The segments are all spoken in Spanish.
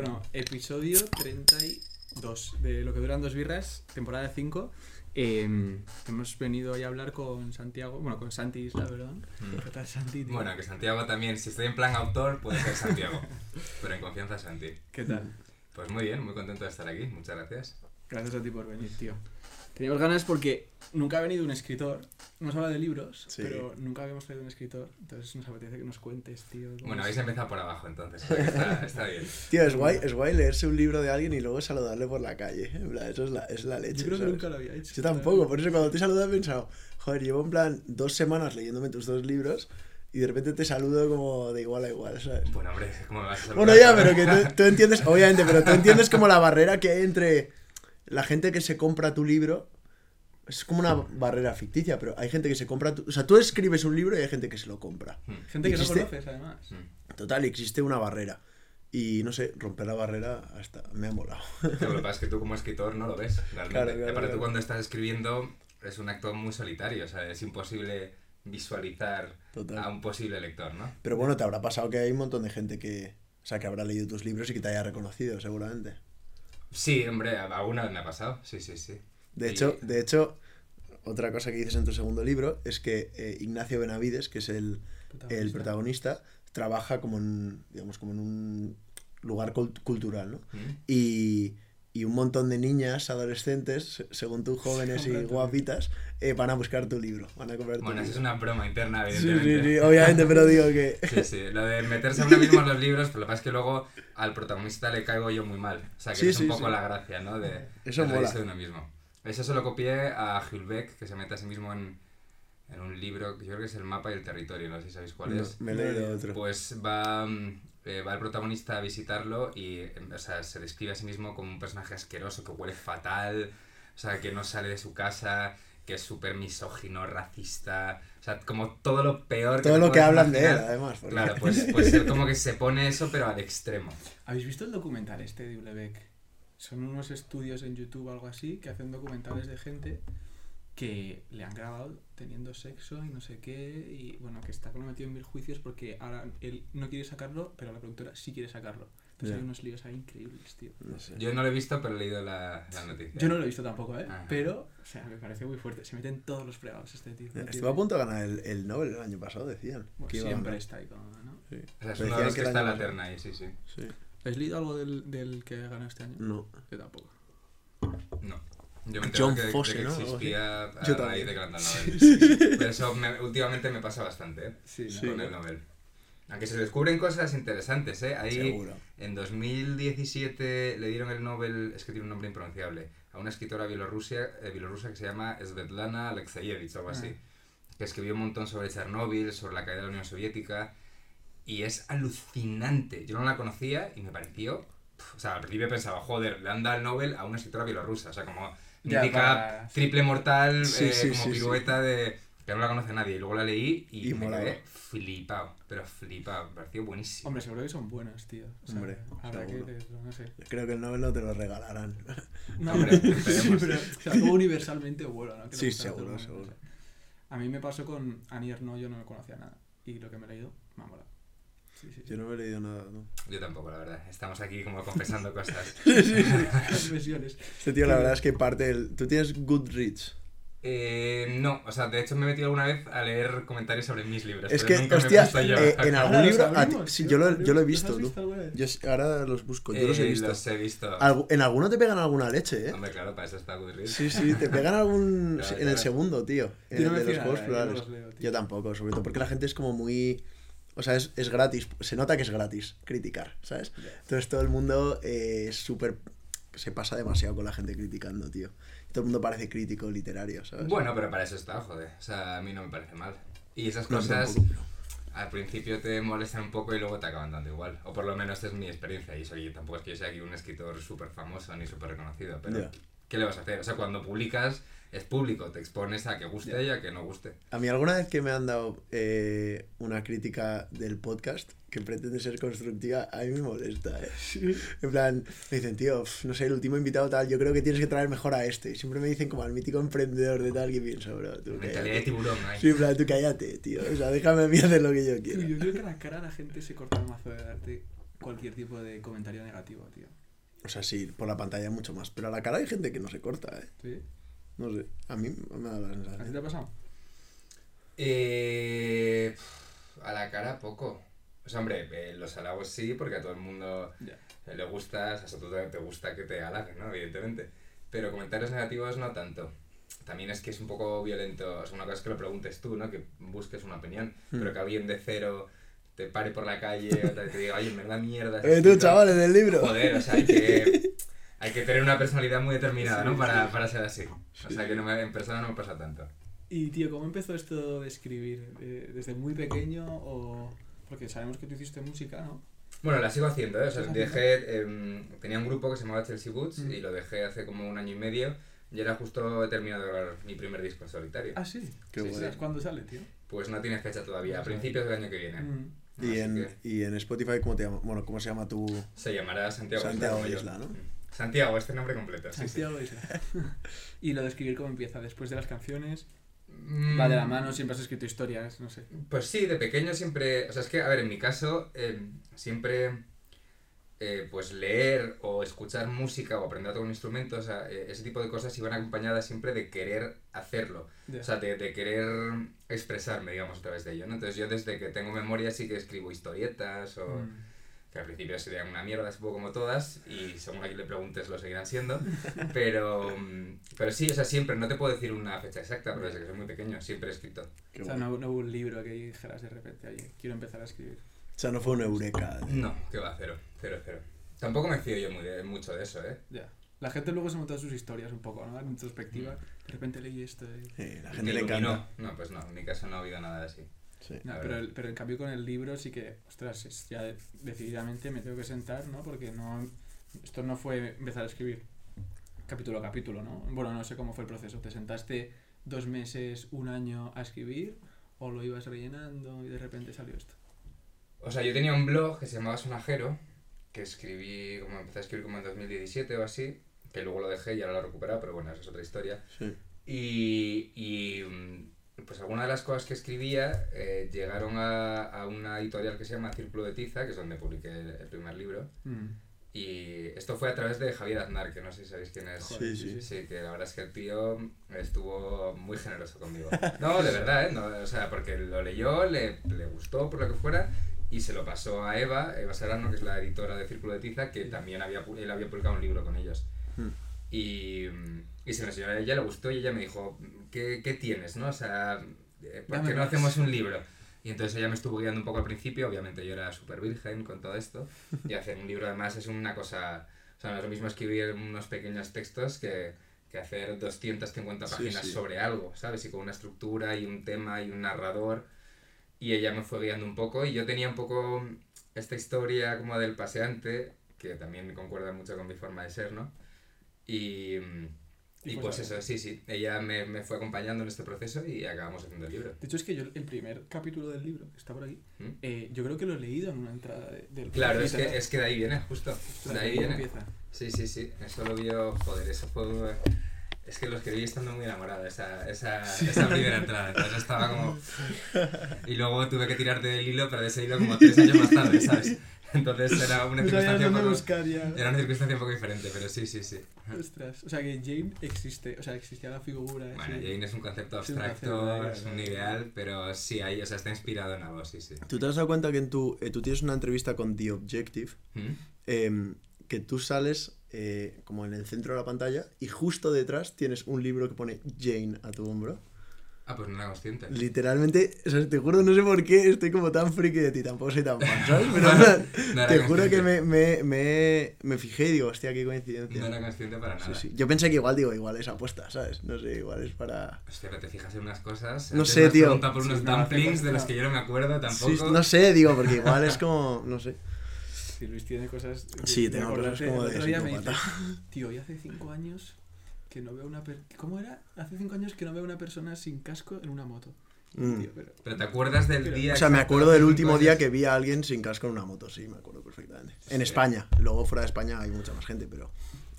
Bueno, episodio 32 de Lo que duran dos birras, temporada 5. Eh, hemos venido hoy a hablar con Santiago, bueno, con Santi Isla, ¿verdad? Mm. ¿Qué tal, Santi? tío? Bueno, que Santiago también, si estoy en plan autor, puede ser Santiago. pero en confianza Santi. ¿Qué tal? Pues muy bien, muy contento de estar aquí, muchas gracias. Gracias a ti por venir, tío. Teníamos ganas porque nunca ha venido un escritor. Hemos hablado de libros, Sí. pero nunca habíamos traído un escritor. Entonces nos apetece que nos cuentes, tío. Bueno, habéis empezado por abajo entonces, está, está bien. Tío, es guay, es guay leerse un libro de alguien y luego saludarle por la calle. En plan, eso es la, es la leche. Yo creo que nunca lo había hecho. Yo tampoco, por eso cuando te saludo he pensado, joder, llevo en plan dos semanas leyéndome tus dos libros y de repente te saludo como de igual a igual, ¿sabes? Bueno, hombre, ¿cómo me vas a saludar? Bueno, ya, pero que tú, tú entiendes, obviamente, pero tú entiendes como la barrera que hay entre la gente que se compra tu libro. Es como una barrera ficticia, pero hay gente que se compra tu... O sea, tú escribes un libro y hay gente que se lo compra. Mm. Gente que no Existe- conoces, además. Mm. Total, existe una barrera. Y no sé, romper la barrera hasta me ha molado. Lo que pasa es que tú como escritor no lo ves, realmente. Claro, claro, Y aparte claro. tú cuando estás escribiendo es un acto muy solitario, o sea, es imposible visualizar Total. a un posible lector, ¿no? Pero bueno, te habrá pasado que hay un montón de gente que, o sea, que habrá leído tus libros y que te haya reconocido, seguramente. Sí, hombre, alguna vez me ha pasado, sí, sí, sí. De Y- hecho, de hecho, otra cosa que dices en tu segundo libro es que eh, Ignacio Benavides, que es el, el protagonista, trabaja como en, digamos, como en un lugar cult- cultural, ¿no? Mm. Y, y un montón de niñas, adolescentes, se- según tú, jóvenes y guapitas, eh, van a buscar tu libro, van a comprar tu Bueno, eso libro. es una broma interna, Sí, sí, evidentemente. sí, obviamente, pero digo que... Sí, sí, lo de meterse uno mismo en los libros, pero lo que pasa es que luego al protagonista le caigo yo muy mal. O sea, que Sí, es un sí, poco sí. la gracia, ¿no? De, Eso de mola. reírse de uno mismo. Eso se lo copié a Jules Beck, que se mete a sí mismo en, en un libro, que yo creo que es El mapa y el territorio, no sé si sabéis cuál No, es. me he leído otro. Pues va, mm, eh, va el protagonista a visitarlo y o sea, se describe a sí mismo como un personaje asqueroso, que huele fatal, o sea, que no sale de su casa, que es súper misógino, racista, o sea, como todo lo peor Todo lo que hablan de él, además. porque- Claro, pues, pues él como que se pone eso, pero al extremo. ¿Habéis visto el documental este de Ulebeck? Son unos estudios en YouTube o algo así que hacen documentales de gente que le han grabado teniendo sexo y no sé qué y bueno, que está metido en mil juicios porque ahora él no quiere sacarlo, pero la productora sí quiere sacarlo. Entonces hay unos líos ahí increíbles, tío. No sé. Yo no lo he visto, pero he leído la, la noticia. Yo no lo he visto tampoco, ¿eh? Ajá. Pero, o sea, me parece muy fuerte. Se meten todos los fregados este tío. No Estuvo a punto de ganar el, el Nobel el año pasado, decían. Bueno, siempre está ahí con, ¿no? Sí. O sea, es uno de los que está en la terna ahí, sí, sí. Sí. ¿Habéis leído algo del, del que ganó este año? No. Yo tampoco. No. Yo me John que, de Fosse, que ¿no? Existía a Yo raíz también. de el Nobel. Pero eso me- últimamente me pasa bastante, ¿eh? Sí. Sí. Con el Nobel. Aunque se descubren cosas interesantes, ¿eh? Ahí Seguro. en 2017 le dieron el Nobel, es que tiene un nombre impronunciable, a una escritora bielorrusia, eh, bielorrusa que se llama Svetlana Alexeyevich o algo así, Ah. que escribió un montón sobre Chernóbil, sobre la caída de la Unión Soviética, y es alucinante. Yo no la conocía y me pareció... O sea, al principio pensaba, joder, le han dado el Nobel a una escritora bielorrusa, o sea, como Para- triple mortal, Sí, eh, sí, como sí, pirueta de... que no la conoce nadie, y luego la leí y, Y me quedé flipado, pero flipado, me pareció buenísimo. Hombre, seguro que son buenas, tío. O sea, Hombre, habrá que leerlo, no sé. Creo que el Nobel no te lo regalarán. No, Hombre, pero o sea, algo universalmente bueno, ¿no? Que Sí, seguro, mundo, seguro. A mí me pasó con Annie no yo no conocía nada. Y lo que me he leído, me ha molado. Sí, sí. Yo no me he leído nada, ¿no? Yo tampoco, la verdad. Estamos aquí como confesando cosas. Confesiones. Este tío, la verdad es que parte del... Tú tienes Goodreads. Eh, no, o sea, de hecho me he metido alguna vez a leer comentarios sobre mis libros. Es pero que, nunca me he hostia, puesto yo eh, en algún libro... a ti- abrimos, sí, tío, yo lo, los yo lo he visto, ¿Los has tú. visto alguna vez? Yo ahora los busco, yo los he Eh, visto. Los he visto. Algu- en alguno te pegan alguna leche, ¿eh? Hombre, claro, para eso está Goodreads. Sí, sí, te pegan algún... Claro, en el segundo, tío. En Yo no el me de los juegos yo no tío. Yo tampoco, sobre todo porque la gente es como muy... O sea, es, es gratis. Se nota que es gratis criticar, ¿sabes? Entonces todo el mundo eh, es súper... Se pasa demasiado con la gente criticando, tío. Todo el mundo parece crítico literario, ¿sabes? Bueno, pero para eso está, joder. O sea, a mí no me parece mal. Y esas No, cosas tampoco. al principio te molestan un poco y luego te acaban dando igual. O por lo menos esta es mi experiencia. Y soy, tampoco es que yo sea aquí un escritor súper famoso ni súper reconocido. Pero. ¿Qué le vas a hacer? O sea, cuando publicas es público. Te expones a que guste y a que no guste. A mí alguna vez que me han dado eh, una crítica del podcast que pretende ser constructiva, a mí me molesta, ¿eh? En plan, me dicen, tío, pf, no sé, el último invitado tal, yo creo que tienes que traer mejor a este. Y siempre me dicen como al mítico emprendedor de tal que pienso, bro, tú Mentalidad de cállate. tiburón, ¿eh? Sí, en plan, tú cállate, tío. O sea, déjame a mí hacer lo que yo Tío, quiera. yo creo que a la cara la gente se corta el mazo de darte cualquier tipo de comentario negativo, tío. O sea, sí, por la pantalla mucho más. Pero a la cara hay gente que no se corta, ¿eh? ¿Sí? No sé, a mí me da la ¿A ti sensación. te ha pasado? Eh, a la cara poco. O sea, hombre, eh, los halagos sí, porque a todo el mundo eh, le gusta, o sea, todo te gusta que te halaguen, ¿no? Evidentemente. Pero comentarios negativos no tanto. También es que es un poco violento. O sea, una cosa es que lo preguntes tú, ¿no? Que busques una opinión. Hmm. Pero que alguien de cero te pare por la calle o te diga, oye, me da mierda. Eh, tú, escrito". chavales del libro. Joder, o sea, hay que, hay que tener una personalidad muy determinada, ¿no? Para, para ser así. O sea, que no me- en persona no me pasa tanto. Y tío, ¿cómo empezó esto de escribir? Eh, ¿Desde muy pequeño o...? Porque sabemos que tú hiciste música, ¿no? Bueno, la sigo haciendo, ¿eh? O sea, dejé... em, tenía un grupo que se llamaba Chelsea Boots Mm. y lo dejé hace como un año y medio y era justo he terminado de grabar mi primer disco en solitario. Ah, sí. Qué Sí, bueno. sí. ¿Cuándo sale, tío? Pues no tiene fecha todavía, a principios del año que viene. Mm. Y en, que y en Spotify, ¿cómo te llama? Bueno, ¿cómo se llama tu...? se llamará Santiago, Santiago yo. Isla, ¿no? Mm. Santiago, este nombre completo. sí, sí. Santiago Isla. y lo de escribir, ¿cómo empieza? Después de las canciones, Mm, va de la mano, siempre has escrito historias, no sé. Pues sí, de pequeño siempre, o sea, es que, a ver, en mi caso, eh, siempre, eh, pues leer o escuchar música o aprender a tocar un instrumento, o sea, eh, ese tipo de cosas iban acompañadas siempre de querer hacerlo, Ya. o sea, de, de querer expresarme, digamos, a través de ello, ¿no? Entonces yo desde que tengo memoria sí que escribo historietas o... Mm. que al principio serían una mierda, supongo como todas, y según a quien le preguntes lo seguirán siendo, pero, mm, pero sí, o sea, siempre, no te puedo decir una fecha exacta, pero desde que soy muy pequeño siempre he escrito. Qué O sea, bueno. no, no hubo un libro que dijeras de repente, oye, quiero empezar a escribir. O sea, no fue una eureka. No, que va, cero, cero, cero. Tampoco me fío yo muy de- mucho de eso, ¿eh? Ya. La gente luego se monta sus historias un poco, ¿no? En introspectiva. De repente leí esto. y- Sí, la gente le encanta. No, pues no, en mi caso no ha habido nada así. Sí. No, pero, el- pero en cambio con el libro sí que, ostras, es ya de- decididamente me tengo que sentar, ¿no? Porque no, esto no fue empezar a escribir capítulo a capítulo, ¿no? Bueno, no sé cómo fue el proceso. ¿Te sentaste dos meses, un año a escribir o lo ibas rellenando y de repente salió esto? O sea, yo tenía un blog que se llamaba Sonajero, que escribí, como empecé a escribir como en 2017 o así, que luego lo dejé y ahora lo he recuperado, pero bueno, esa es otra historia. Sí. Y, y mm, pues algunas de las cosas que escribía eh, llegaron a, a una editorial que se llama Círculo de Tiza, que es donde publiqué el, el primer libro. Mm. Y esto fue a través de Javier Aznar, que no sé si sabéis quién es. Sí, sí. Sí, que la verdad es que el tío estuvo muy generoso conmigo. No, de verdad, ¿eh? No, o sea, porque lo leyó, le, le gustó por lo que fuera y se lo pasó a Eva, Eva Serrano, que es la editora de Círculo de Tiza, que también había, él había publicado un libro con ellos. Hmm. Y, y se lo enseñó a ella, le gustó y ella me dijo, ¿qué, qué tienes, no? O sea, eh, ¿por Dame qué no más. hacemos un libro? Y entonces ella me estuvo guiando un poco al principio, obviamente yo era súper virgen con todo esto, y hacer un libro además es una cosa, o sea, no es lo mismo escribir unos pequeños textos que, que hacer 250 Sí, páginas sí. sobre algo, ¿sabes? Y con una estructura y un tema y un narrador, y ella me fue guiando un poco, y yo tenía un poco esta historia como del paseante, que también concuerda mucho con mi forma de ser, ¿no? Y, Y y pues pues eso, sí, sí, ella me, me fue acompañando en este proceso y acabamos haciendo el libro. De hecho, es que yo el primer capítulo del libro, que está por aquí, ¿Mm? eh, yo creo que lo he leído en una entrada de- del Claro, es que, es que de ahí viene, justo. De ahí ¿cómo viene. empieza? Sí, sí, sí. Eso lo vio, joder, eso fue... Es que lo escribí estando muy enamorado, esa, esa, esa primera entrada. Entonces estaba como... Y luego tuve que tirarte del hilo, pero de ese hilo como tres años más tarde, ¿sabes? Entonces era una No circunstancia un dónde poco... Era una circunstancia un poco diferente, pero sí, sí, sí. Ostras, o sea que Jane existe, o sea, existía la figura. Bueno, sí. Jane es un concepto abstracto, es un ideal, pero sí, ahí, o sea, está inspirado en algo, sí, sí. ¿Tú te has dado cuenta que en tu, eh, tú tienes una entrevista con The Objective ¿Mm? em, que tú sales eh, como en el centro de la pantalla y justo detrás tienes un libro que pone Jane a tu hombro? Ah, pues no era consciente. Literalmente, o sea, te juro, no sé por qué estoy como tan friki de ti, tampoco soy tan fan, ¿sabes? Pero No era te juro que me, me, me, me fijé y digo, hostia, qué coincidencia. No era consciente para Sí, nada. sí. Yo pensé que igual, digo, igual es apuesta, ¿sabes? No sé, igual es para... Hostia, pero te fijas en unas cosas. No sé, tío. preguntado por Sí, unos no, hace dumplings de los que yo no me acuerdo tampoco. Sí, no sé, digo, porque igual es como, no sé. Sí, Luis tiene cosas. Sí, me tengo cosas como el de otro día me dice, psicópata. tío, y hace cinco años que no veo una per ¿Cómo era? Hace cinco años que no veo una persona sin casco en una moto. Mm. Tío, pero- Pero te acuerdas del Pero- día. O sea, me acuerdo de del último día que vi a alguien sin casco en una moto, sí, me acuerdo perfectamente. En Sí. España, luego fuera de España hay mucha más gente, pero...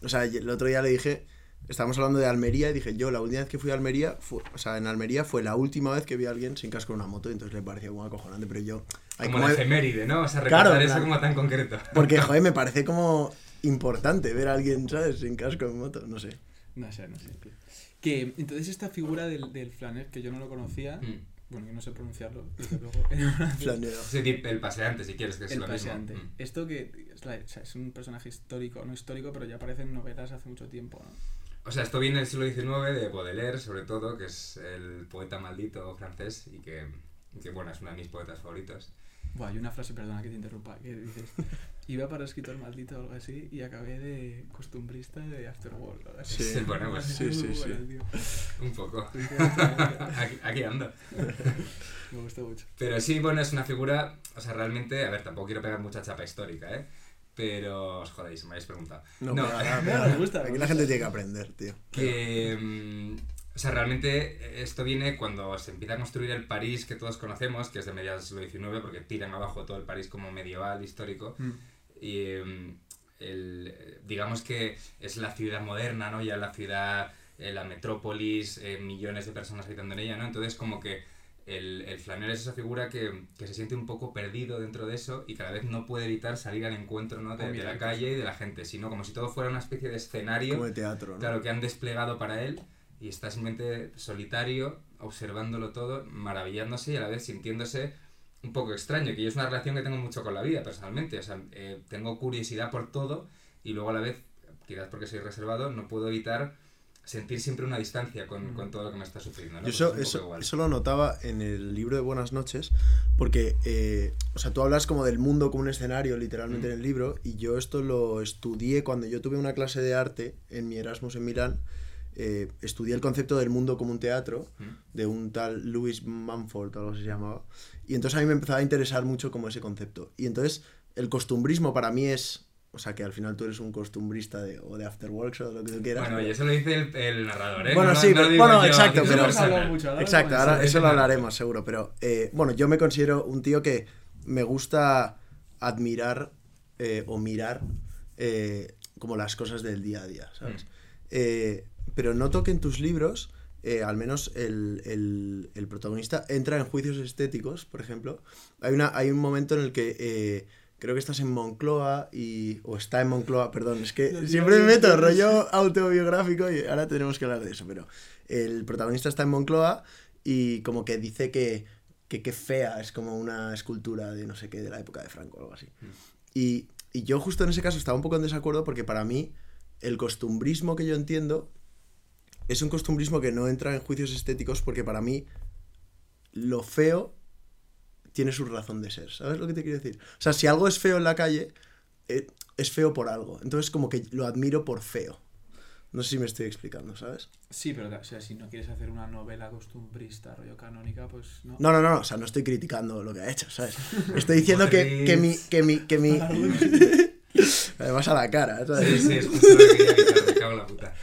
O sea, el otro día le dije, estábamos hablando de Almería y dije, yo la última vez que fui a Almería, fue, o sea, en Almería fue la última vez que vi a alguien sin casco en una moto, y entonces le parecía como acojonante, pero yo... hay Como como- la efeméride, ¿no? O sea, Claro, recordar en eso como tan concreto. Porque, joder, me parece como importante ver a alguien, ¿sabes? Sin casco en moto, no sé. No sé, no sé. Que entonces esta figura del, del flaner, que yo no lo conocía, Mm. bueno, que no sé pronunciarlo, desde luego, Flanero. Sí, el paseante, si quieres, que es el lo paseante. mismo. Mm. Esto que es, la- o sea, es un personaje histórico, no histórico, pero ya aparece en novelas hace mucho tiempo, ¿no? O sea, esto viene del siglo XIX, de Baudelaire, sobre todo, que es el poeta maldito francés y que, que, bueno, es uno de mis poetas favoritos. Buah, hay una frase, perdona que te interrumpa, que dices, iba para escritor maldito o algo así y acabé de costumbrista de Afterworld. o algo así. Sí. Sí, bueno, pues Sí, sí, sí. tío. Un poco. Gusta aquí, aquí ando. Me gustó mucho. Pero sí, bueno, es una figura, o sea, realmente, a ver, tampoco quiero pegar mucha chapa histórica, ¿eh? Pero os jodéis, me habéis preguntado. No, No, nada, nos gusta, Aquí la gente tiene que aprender, tío. que mm, o sea realmente esto viene cuando se empieza a construir el París que todos conocemos que es de mediados del siglo XIX porque tiran abajo todo el París como medieval histórico Mm. y mm, el, digamos que es la ciudad moderna no ya la ciudad eh, la metrópolis eh, millones de personas habitando en ella no entonces como que el, el flaneur es esa figura que, que se siente un poco perdido dentro de eso y cada vez no puede evitar salir al encuentro ¿no? de, la calle y de la gente, sino como si todo fuera una especie de escenario Como de teatro, ¿no? Claro, que han desplegado para él y está simplemente solitario, observándolo todo, maravillándose y a la vez sintiéndose un poco extraño, que yo es una relación que tengo mucho con la vida personalmente, o sea, eh, tengo curiosidad por todo y luego a la vez, quizás porque soy reservado, no puedo evitar sentir siempre una distancia con, Mm. con todo lo que me está sucediendo. ¿no? Yo Pues eso, es eso, igual. eso lo notaba en el libro de Buenas noches, porque, eh, o sea, tú hablas como del mundo como un escenario, literalmente Mm. en el libro, y yo esto lo estudié cuando yo tuve una clase de arte en mi Erasmus en Milán, eh, estudié el concepto del mundo como un teatro, Mm. de un tal Louis Manford, o algo así se llamaba, y entonces a mí me empezaba a interesar mucho como ese concepto. Y entonces el costumbrismo para mí es... O sea, que al final tú eres un costumbrista de, o de Afterworks o de lo que tú quieras. Bueno, pero- y eso lo dice el, el narrador, ¿eh? Bueno, No- sí, no pero- bueno, yo, exacto, pero- mucho, Exacto, ahora eso lo hablaremos seguro, pero eh, bueno, yo me considero un tío que me gusta admirar eh, o mirar eh, como las cosas del día a día, ¿sabes? Mm. Eh, pero noto que en tus libros, eh, al menos el, el- el protagonista entra en juicios estéticos, por ejemplo. Hay, una, hay un momento en el que eh, creo que estás en Moncloa y... o está en Moncloa, perdón, es que siempre me meto rollo autobiográfico y ahora tenemos que hablar de eso, pero el protagonista está en Moncloa y como que dice que que qué fea es como una escultura de no sé qué de la época de Franco o algo así. Mm. Y, y yo justo en ese caso estaba un poco en desacuerdo porque para mí el costumbrismo que yo entiendo es un costumbrismo que no entra en juicios estéticos porque para mí lo feo tiene su razón de ser, ¿sabes lo que te quiero decir? O sea, si algo es feo en la calle, eh, es feo por algo. Entonces como que lo admiro por feo. No sé si me estoy explicando, ¿sabes? Sí, pero o sea, si no quieres hacer una novela costumbrista, rollo canónica, pues no. No, no, no, o sea, no estoy criticando lo que ha hecho, ¿sabes? Estoy diciendo que, que mi, que mi, que mi... Además a la cara, ¿sabes? Sí, sí, es justo lo que quería me cago en la puta.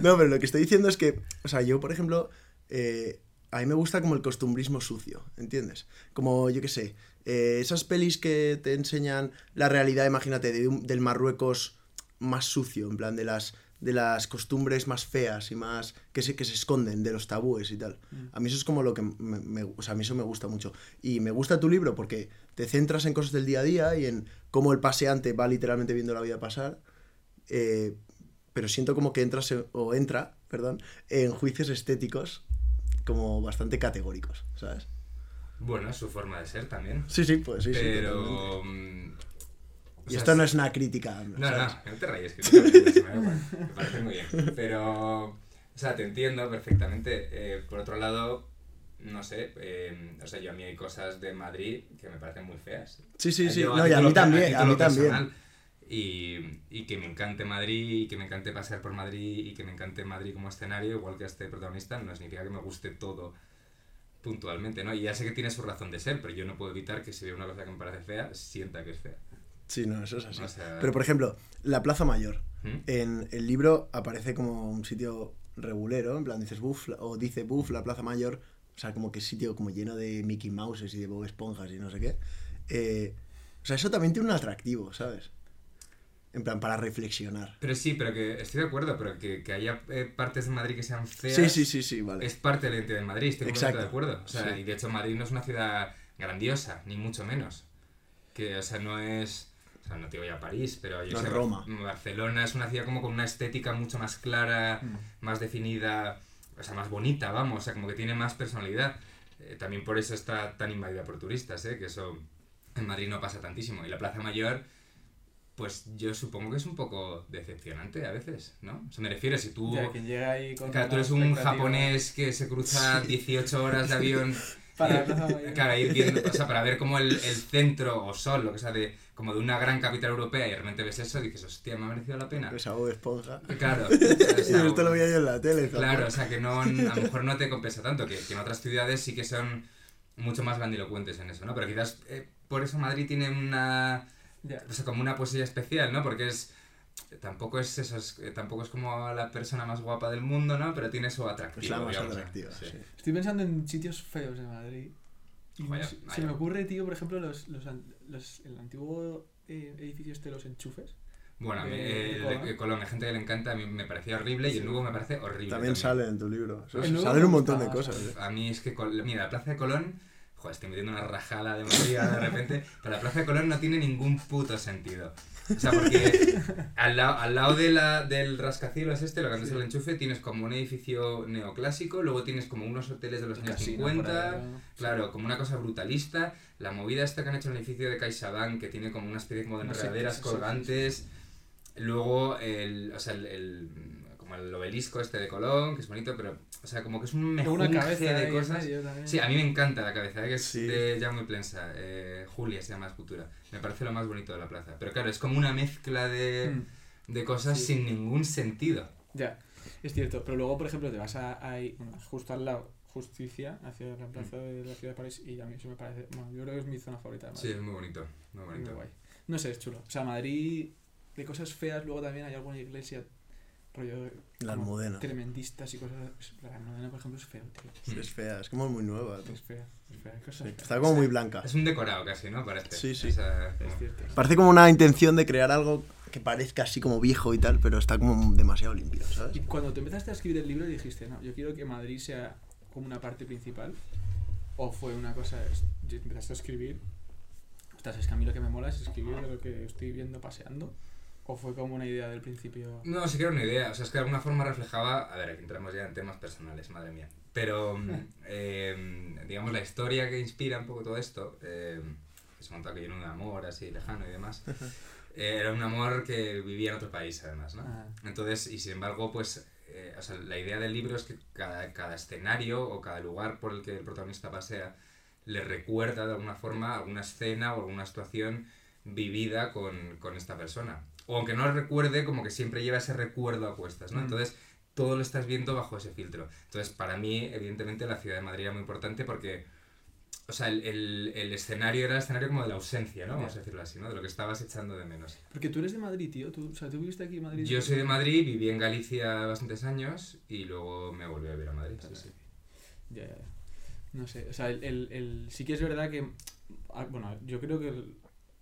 No, pero lo que estoy diciendo es que, o sea, yo, por ejemplo, eh, a mí me gusta como el costumbrismo sucio, ¿entiendes? Como, yo qué sé, eh, esas pelis que te enseñan la realidad, imagínate, de un- del Marruecos más sucio, en plan de las de las costumbres más feas y más que se, que se esconden de los tabúes y tal. Mm. A mí eso es como lo que me, me- o sea, a mí eso me gusta mucho. Y me gusta tu libro porque te centras en cosas del día a día y en cómo el paseante va literalmente viendo la vida pasar. eh, pero siento como que entras en- o entra, perdón, en juicios estéticos como bastante categóricos, ¿sabes? Bueno, es su forma de ser también. Sí, sí, pues sí, sí. Pero. mm, o Y esto no es una crítica. No, no, no te rayes, que no te rayes, me parece muy bien. Pero, o sea, te entiendo perfectamente. Eh, por otro lado, no sé, eh, o sea, yo a mí hay cosas de Madrid que me parecen muy feas. Sí, sí, sí. Yo No, y a mí también, a mí también. Y, y que me encante Madrid, y que me encante pasear por Madrid, y que me encante Madrid como escenario, igual que a este protagonista, no significa que me guste todo puntualmente, ¿no? Y ya sé que tiene su razón de ser, pero yo no puedo evitar que si veo una cosa que me parece fea, sienta que es fea. Sí, no, eso es así. O sea- Pero, por ejemplo, la Plaza Mayor. ¿Mm? En el libro aparece como un sitio regulero, en plan dices buff, o dice buff, la Plaza Mayor, o sea, como que sitio como lleno de Mickey Mouses y de Bob Esponjas y no sé qué. Eh, o sea, eso también tiene un atractivo, ¿sabes? En plan, para reflexionar. Pero sí, pero que estoy de acuerdo, pero que, que haya eh, partes de Madrid que sean feas. Sí, sí, sí, sí, vale. Es parte de la identidad de Madrid, estoy Exacto. de acuerdo. O sea, Sí. y de hecho Madrid no es una ciudad grandiosa, ni mucho menos. Que, o sea, no es... O sea, no te voy a París, pero yo No sé, Roma. Barcelona es una ciudad como con una estética mucho más clara, Mm. más definida, o sea, más bonita, vamos, o sea, como que tiene más personalidad. Eh, también por eso está tan invadida por turistas, ¿eh? Que eso en Madrid no pasa tantísimo. Y la Plaza Mayor, pues yo supongo que es un poco decepcionante a veces, ¿no? O sea, me refiero, si tú... Ya, quien llega ahí con. Claro, tú eres un japonés que se cruza 18 horas de avión Para. Claro, ir viendo, o sea, para ver como el, el centro o sol, lo que sea, de, como de una gran capital europea y de repente ves eso y dices, hostia, me ha merecido la pena. Esa Bob Esponja. Claro, o Y sea, esto lo veía yo en la tele. Claro, o sea, que no, a lo mejor no te compensa tanto, que, que en otras ciudades sí que son mucho más grandilocuentes en eso, ¿no? Pero quizás eh, por eso Madrid tiene una, Ya. o sea, como una poesía especial, ¿no? Porque es tampoco es eso, es- eh, tampoco es como la persona más guapa del mundo, ¿no? Pero tiene su atractivo. Es la más atractiva, Sí. sí. Estoy pensando en sitios feos de Madrid. No sé- se vaya. me ocurre, tío, por ejemplo, los, los, los- el antiguo eh, edificio este, los enchufes. Bueno, a mí, de- eh, de el Colón. de Colón, hay gente que le encanta, a mí me parecía horrible y el nuevo me parece horrible. También sale en tu libro. O sea, El nuevo salen un montón de cosas. ¿eh? A mí es que, mira, la Plaza de Colón, joder, estoy metiendo una rajada de ahora de repente, pero la Plaza de Colón no tiene ningún puto sentido. O sea, porque al, lado al lado de la, del rascacielos este, lo que antes Sí. el enchufe, tienes como un edificio neoclásico, luego tienes como unos hoteles de los años casino por 50, ahí, ¿no? Claro, como una cosa brutalista. La movida esta que han hecho en el edificio de CaixaBank, que tiene como una especie como de enredaderas colgantes. Luego, el, o sea, el, el- como el obelisco este de Colón, que es bonito, pero, o sea, como que es un mejunje una cabeza de cosas. Sí, a mí me encanta la cabeza, ¿eh? que es Sí. de Jaume Plensa, eh, Julia se llama la escultura. Me parece lo más bonito de la plaza. Pero claro, es como una mezcla de, Mm, de cosas Sí. sin ningún sentido. ya, es cierto. Pero luego, por ejemplo, te vas a, ahí, bueno, justo al lado, Justicia, hacia la plaza de la ciudad de París, y a mí eso me parece. Bueno, yo creo que es mi zona favorita de Sí, es muy bonito, muy Muy bonito. guay. No sé, es chulo. O sea, Madrid, de cosas feas, luego también hay alguna iglesia, rollo. La Almudena. Tremendistas y cosas. La Almudena, por ejemplo, es feo, tío. Es fea, es como muy nueva. tú. Es fea, es fea. Sí, feas. Está como muy blanca. Es un decorado casi, ¿no? Parece. Sí, sí. Esa- Es cierto. Parece como una intención de crear algo que parezca así como viejo y tal, pero está como demasiado limpio, ¿sabes? Y cuando te empezaste a escribir el libro dijiste, no, yo quiero que Madrid sea como una parte principal. O fue una cosa, empezaste a escribir. Ostras, es que a mí lo que me mola es escribir de lo que estoy viendo paseando. O fue como una idea del principio. No, sí que era una idea. O sea, es que de alguna forma reflejaba. A ver, aquí entramos ya en temas personales, madre mía. Pero, eh, digamos, la historia que inspira un poco todo esto, eh, que se monta que lleno de amor así lejano y demás, eh, era un amor que vivía en otro país, además, ¿no? Ah, Entonces, y sin embargo, pues, eh, o sea, la idea del libro es que cada, cada escenario o cada lugar por el que el protagonista pasea le recuerda de alguna forma alguna escena o alguna situación vivida con, con esta persona. O aunque no lo recuerde, como que siempre lleva ese recuerdo a cuestas, ¿no? Mm. Entonces, todo lo estás viendo bajo ese filtro. Entonces, para mí, evidentemente, la ciudad de Madrid era muy importante porque, o sea, el, el, el escenario era el escenario como de la ausencia, ¿no? Vamos a decirlo así, ¿no? De lo que estabas echando de menos. Porque tú eres de Madrid, tío. Tú, o sea, tú viviste aquí en Madrid. Yo soy de Madrid, viví en Galicia bastantes años y luego me volví a vivir a Madrid. Sí, sí. Ya, ya, ya. No sé, o sea, el, sí que es verdad que, ah, bueno, yo creo que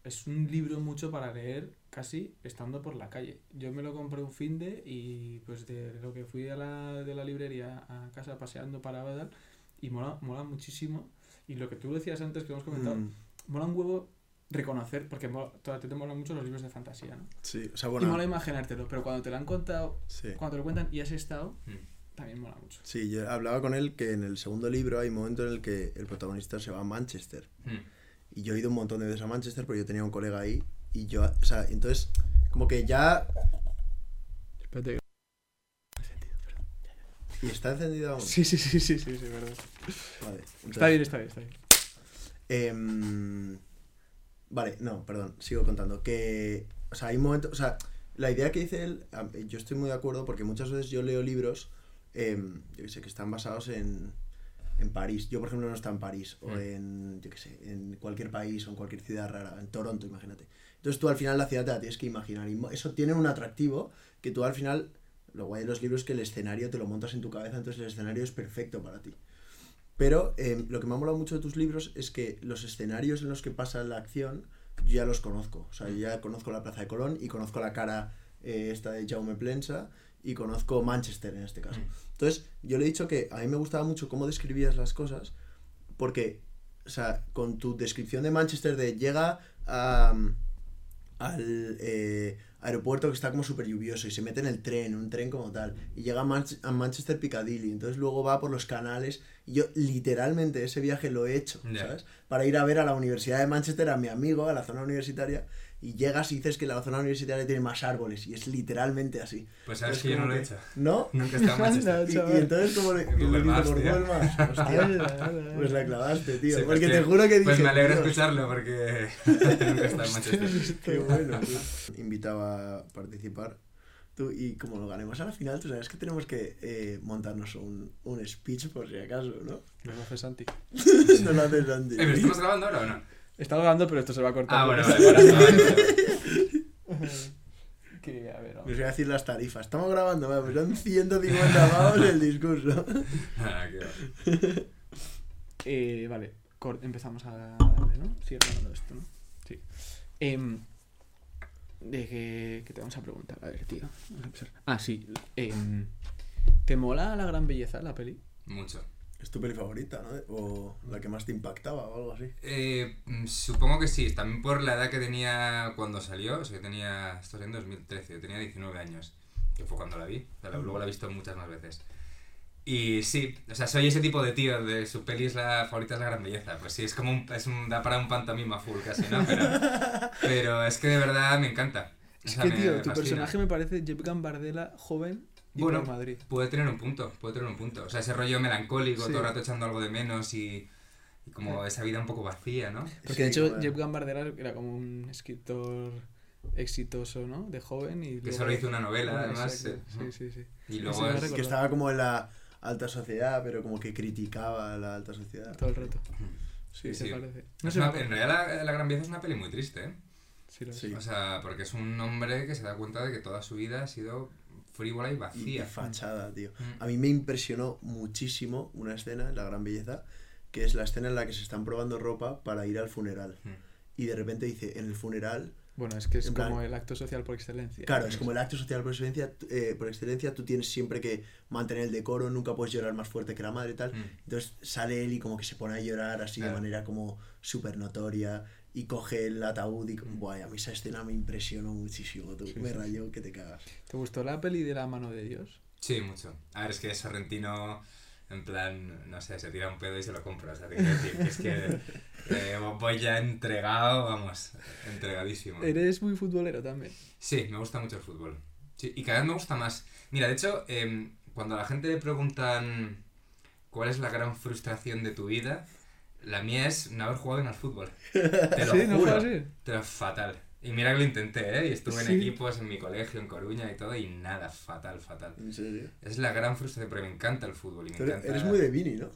es un libro mucho para leer casi estando por la calle. Yo me lo compré un fin de y pues de lo que fui a la, de la librería a casa paseando para tal y mola, mola muchísimo. Y lo que tú decías antes que hemos comentado, Mm, mola un huevo reconocer, porque mola, ti te molan mucho los libros de fantasía, ¿no? sí, o sea, Y bueno. mola imaginártelo, pero cuando te lo han contado, Sí. cuando te lo cuentan y has estado, Mm. también mola mucho. Sí, yo hablaba con él que en el segundo libro hay un momento en el que el protagonista se va a Manchester. Mm. Y yo he ido un montón de veces a Manchester porque yo tenía un colega ahí. Y yo, o sea, entonces, como que ya. Espérate. ¿Y está encendido aún? Sí, sí, sí, sí, sí, sí, verdad. Vale. Está bien, está bien, está bien. em, vale, no, perdón, sigo contando. Que, o sea, hay momentos, o sea, la idea que dice él, yo estoy muy de acuerdo porque muchas veces yo leo libros, em, yo sé, que están basados en, en París. Yo, por ejemplo, no está en París, o Mm. en, yo que sé, en cualquier país o en cualquier ciudad rara, en Toronto, imagínate. Entonces tú al final la ciudad te la tienes que imaginar. Y eso tiene un atractivo que tú al final, lo guay de los libros es que el escenario te lo montas en tu cabeza, entonces el escenario es perfecto para ti. Pero em, lo que me ha molado mucho de tus libros es que los escenarios en los que pasa la acción yo ya los conozco. O sea, yo ya conozco la Plaza de Colón y conozco la cara eh, esta de Jaume Plensa y conozco Manchester en este caso. Mm. Entonces, yo le he dicho que a mí me gustaba mucho cómo describías las cosas, porque, o sea, con tu descripción de Manchester de llega a, al eh, aeropuerto que está como súper lluvioso y se mete en el tren, un tren como tal, y llega a, Manch- a Manchester Piccadilly, entonces luego va por los canales, y yo literalmente ese viaje lo he hecho. ¿sabes? Para ir a ver a la Universidad de Manchester, a mi amigo, a la zona universitaria, y llegas y dices que la zona universitaria tiene más árboles, y es literalmente así. Pues sabes Es que yo no lo he hecho. ¿No? Nunca en Manchester. Anda, Y, y entonces como le, Google le digo, Maps, por. Google Maps, hostia, pues la clavaste, tío. Sí, pues porque que- te juro que dije, Pues me alegra "Dios, escucharlo porque nunca estado en Manchester. Qué bueno. tío. Invitaba a participar. Tú, y como lo ganemos a la final, tú sabes que tenemos que eh, montarnos un, un speech por si acaso, ¿no? No lo hace Santi. no lo haces antes. Eh, ¿Pero estamos grabando ahora o no? Está grabando, pero esto se va a cortar. Ah, bueno, vale, vale. Que, a ver, Les voy a decir las tarifas. Estamos grabando, vamos, son 150 pavos el discurso. Ah, qué. Eh, vale, cor- empezamos a darle, ¿no? Sigue grabando esto, ¿no? Sí. Em, de que, que te vamos a preguntar, a ver, tío. Vamos a empezar. Ah, sí. em, ¿Te mola la gran belleza la peli? Mucho. Es tu peli favorita, ¿no? O la que más te impactaba o algo así. Eh, mm, supongo que sí, también por la edad que tenía cuando salió, o sea, yo tenía, esto es en 2013, yo tenía 19 años, que fue cuando la vi, la- luego la he visto muchas más veces. Y sí, o sea, soy ese tipo de tío de su peli es la favorita es la gran belleza, pues sí, es como un, es un, da para un pantomima full casi, ¿no? Pero, pero es que de verdad me encanta. O Es sea, que, tío, tu fascina. personaje me parece Jep Gambardella joven Bueno, por Madrid. Puede tener un punto, puede tener un punto. O sea, ese rollo melancólico, Sí. todo el rato echando algo de menos y, y como esa vida un poco vacía, ¿no? Porque Sí, de hecho como- Jep Gambardella era como un escritor exitoso, ¿no? De joven y Que luego- solo hizo una novela, Bueno, además. eh, Sí, sí, sí. Y luego es... Que estaba como en la alta sociedad, pero como que criticaba a la alta sociedad. Todo el rato. Sí, Sí, se sí. parece. No es sé, una- me en realidad la, la Gran Vieja es una peli muy triste, ¿eh? Sí, lo es. Sí. O sea, porque es un hombre que se da cuenta de que toda su vida ha sido frívola y Y, y vacía. fachada, tío. Mm. A mí me impresionó muchísimo una escena en La Gran Belleza, que es la escena en la que se están probando ropa para ir al funeral. Mm. Y de repente dice, en el funeral, Bueno, es que es plan- como el acto social por excelencia. claro, es como el acto social por excelencia, eh, por excelencia, tú tienes siempre que mantener el decoro, nunca puedes llorar más fuerte que la madre y tal. Mm. Entonces sale él y como que se pone a llorar así de manera como súper notoria y coge el ataúd y... Mm. Buah, a mí esa escena me impresionó muchísimo, tú. Sí, me sí, rayó que te cagas. ¿Te gustó la peli de la mano de Dios? Sí, mucho. A ver, es que Sorrentino, en plan, no sé, se tira un pedo y se lo compra. O sea, te quiero decir que es que eh, voy ya entregado, vamos, entregadísimo. Eres muy futbolero también. Sí, me gusta mucho el fútbol. Sí, y cada vez me gusta más. Mira, de hecho, em, cuando a la gente le preguntan cuál es la gran frustración de tu vida, la mía es no haber jugado en el fútbol. Te lo ¿Sí? ¿No juro. así? Te lo fatal. Y mira que lo intenté, ¿eh? Y estuve en Sí. equipos en mi colegio, en Coruña y todo, y nada, fatal, fatal. En serio. Es la gran frustración, pero me encanta el fútbol y me encanta... eres muy de Vini, ¿no?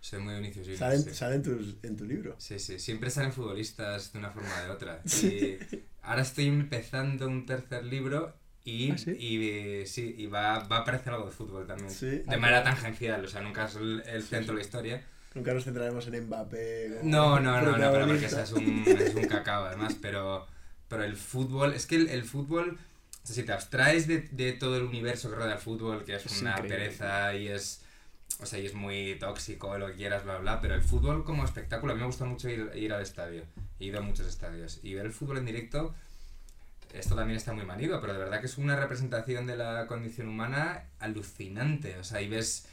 Soy muy de Vinicius Junior, Salen, sí. salen tus, en tu libro. Sí, sí, siempre salen futbolistas de una forma o de otra. Y ahora estoy empezando un tercer libro y, ¿Ah, sí? y, sí, y va, va a aparecer algo de fútbol también. Sí. De manera tangencial, o sea, nunca es el, el centro de la historia. Nunca nos centraremos en Mbappé. No, no, no, no, pero porque es un, es un cacao además, pero, pero el fútbol, es que el, el fútbol, o sea, si te abstraes de, de todo el universo que rodea el fútbol, que es, Es una increíble. pereza y es, o sea, y es muy tóxico, lo que quieras, bla, bla, pero el fútbol como espectáculo, a mí me gusta mucho ir, ir al estadio, he ido a muchos estadios, y ver el fútbol en directo, esto también está muy manido, pero de verdad que es una representación de la condición humana alucinante, o sea, y ves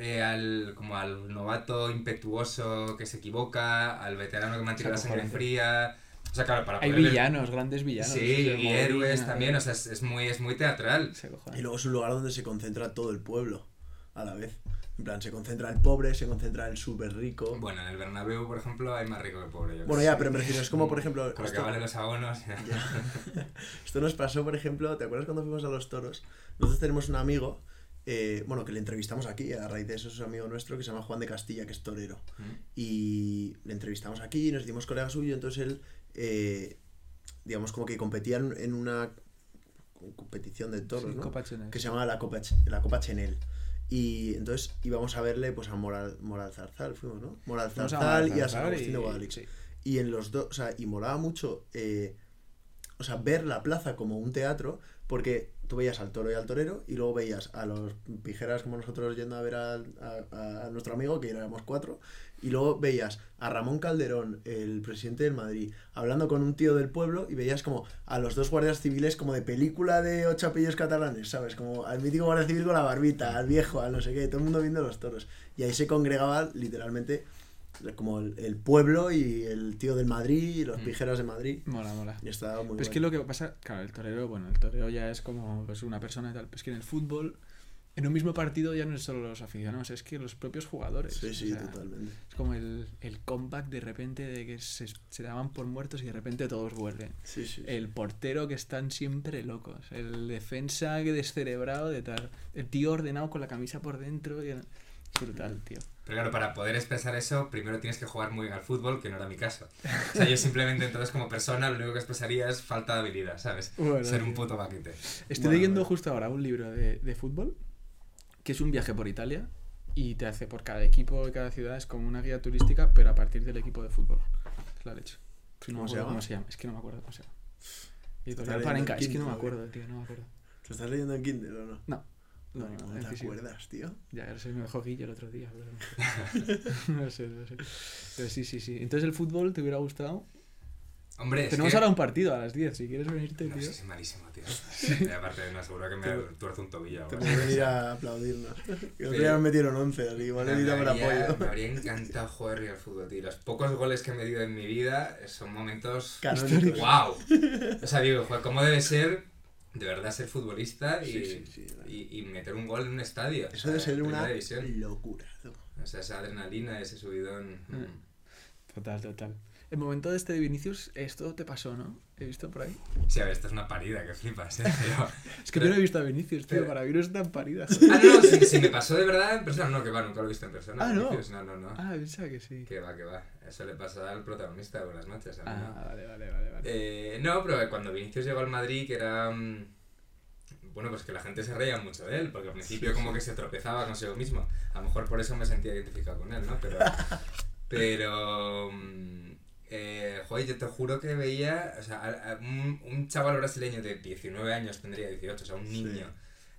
eh, al, como al novato impetuoso que se equivoca, al veterano que mantiene la Es sangre acojonante. fría. O sea, claro, para Hay villanos, grandes villanos. Sí, o sea, y héroes también, o sea, es, es muy, es muy teatral. Y luego es un lugar donde se concentra todo el pueblo a la vez. En plan, se concentra el pobre, se concentra el súper rico. Bueno, Bueno, en el Bernabéu, por ejemplo, hay más rico que pobre. yo creo. ya, pero me refiero, es como, por ejemplo, Con que esto, valen los abonos. esto nos pasó, por ejemplo, ¿te acuerdas cuando fuimos a los toros? Nosotros tenemos un amigo, eh, bueno, que le entrevistamos aquí, a raíz de eso es un amigo nuestro que se llama Juan de Castilla, que es torero. y le entrevistamos aquí, nos dimos colega suyo, entonces él, eh, digamos, como que competía en- una competición de toros, Sí, ¿no? Copa Chenel. que se llama la Copa, Ch- la Copa Chenel. Y entonces íbamos a verle pues a Moral, Moral Zarzal, fuimos, ¿no? Moral Zarzal y a San Agustín de Guadalix. sí. Y en los dos, o sea, y molaba mucho, eh, o sea, ver la plaza como un teatro, porque tú veías al toro y al torero, y luego veías a los pijeras como nosotros yendo a ver a, a nuestro amigo, que éramos cuatro, y luego veías a Ramón Calderón, el presidente del Madrid, hablando con un tío del pueblo, y veías como a los dos guardias civiles como de película de ocho apellidos catalanes, ¿sabes? Como al mítico guardia civil con la barbita, al viejo, al no sé qué, todo el mundo viendo los toros. Y ahí se congregaba literalmente como el, el pueblo y el tío del Madrid y los Mm. pijeras de Madrid. Mola, mola. Y estaba muy Pero es que lo que pasa, claro, el torero, bueno, el torero ya es como pues, una persona y tal. Pero es que en el fútbol, en un mismo partido ya no es solo los aficionados, es que los propios jugadores. Sí, sí, o sea, totalmente. Es como el, el comeback de repente de que se, se daban por muertos y de repente todos vuelven. Sí, sí. El portero que están siempre locos. El defensa que descerebrado de tal. El tío ordenado con la camisa por dentro. y- Es brutal, tío. Pero claro, para poder expresar eso, primero tienes que jugar muy bien al fútbol, que no era mi caso. O sea, yo simplemente entonces como persona lo único que expresaría es falta de habilidad, ¿sabes? Bueno, Ser un puto baquete. Estoy Bueno, leyendo bueno. justo ahora un libro de, de fútbol que es un viaje por Italia y te hace por cada equipo y cada ciudad es como una guía turística, pero a partir del equipo de fútbol. Es la leche. Sí, no ¿Cómo me se acuerdo llama? cómo se llama. Es que no me acuerdo cómo se llama. Está Editorial leyendo Panenka. en Es que no me Kindle, acuerdo, tío. No me acuerdo. ¿Te estás leyendo en Kindle o no? No. No, No, no, en te físico. acuerdas, tío. Ya, no sé, me dejó Guille el otro día. pero no, no sé, no sé. Pero sí, sí, sí. Entonces el fútbol te hubiera gustado. Hombre, es Tenemos que... ahora un partido a las 10. Si quieres venirte, No, tío. sí, soy malísimo, tío. Y aparte, no, seguro que me tuerzo un tobillo. Te así. venir a aplaudirnos. Que el otro Sí. día nos metieron 11, así igual Me necesitamos el habría, apoyo. me habría encantado jugar al fútbol, tío. Los pocos goles que me dio en mi vida son momentos... Canónicos. ¡Wow! O sea, digo, joder, ¿cómo debe ser de verdad ser futbolista y, Sí, sí, sí, vale. y, y meter un gol en un estadio? Eso debe ser una división. locura. O sea, esa adrenalina, ese subidón... Mm. Total, total. El momento de este de Vinicius, esto te pasó, ¿no? He visto por ahí. Sí, a ver, esto es una parida, que flipas, ¿eh? Pero... Es que Pero- no he visto a Vinicius, tío. pero- Para mí no es tan parida. Ah, no, si, si me pasó de verdad en persona, no, que va, nunca lo he visto en persona. Ah, ¿no? Vinicius, No, no, no. Ah, pensaba que sí. Que va, que va. Eso le pasa al protagonista de Buenas noches, a mí no. Ah, vale, vale, vale. vale. Eh, no, pero cuando Vinicius llegó al Madrid, que era. mm, Bueno, pues que la gente se reía mucho de él, porque al principio Sí, como sí. que se tropezaba consigo mismo. A lo mejor por eso me sentía identificado con él, ¿no? Pero. pero. Eh, joder, yo te juro que veía. O sea, a- a un, un chaval brasileño de 19 años tendría 18, o sea, un Sí. niño.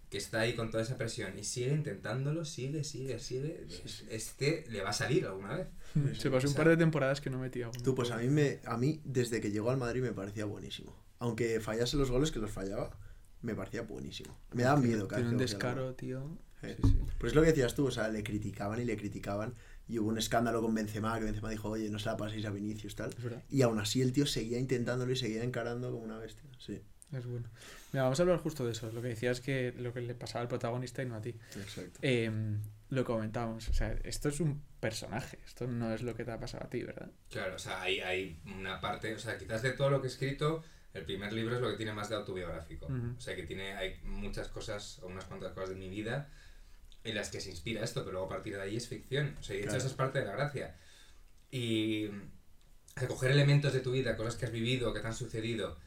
Que está ahí con toda esa presión y sigue intentándolo, sigue, sigue, sigue. Sí, sí. Este le va a salir alguna vez. Se pasó un par de temporadas que no metía uno. Tú, pues a mí, me, a mí, desde que llegó al Madrid, me parecía buenísimo. Aunque fallase los goles que los fallaba, me parecía buenísimo. Me daba miedo cada Tiene un descaro, tío. Sí. Sí, sí. Pues es lo que decías tú, o sea, le criticaban y le criticaban. Y hubo un escándalo con Benzema, que Benzema dijo, oye, no se la paséis a Vinicius, tal. Y aún así el tío seguía intentándolo y seguía encarando como una bestia. Sí, Es bueno. Mira, vamos a hablar justo de eso. Lo que decías que lo que le pasaba al protagonista y no a ti. exacto. Eh, lo comentábamos. O sea, esto es un personaje. Esto no es lo que te ha pasado a ti, ¿verdad? Claro, o sea, hay, hay una parte, o sea, quizás de todo lo que he escrito, el primer libro es lo que tiene más de autobiográfico. Ujú. O sea, que tiene, hay muchas cosas, o unas cuantas cosas de mi vida en las que se inspira esto, pero luego a partir de ahí es ficción. O sea, y de hecho Claro. eso es parte de la gracia. Y o sea, coger elementos de tu vida, cosas que has vivido, que te han sucedido,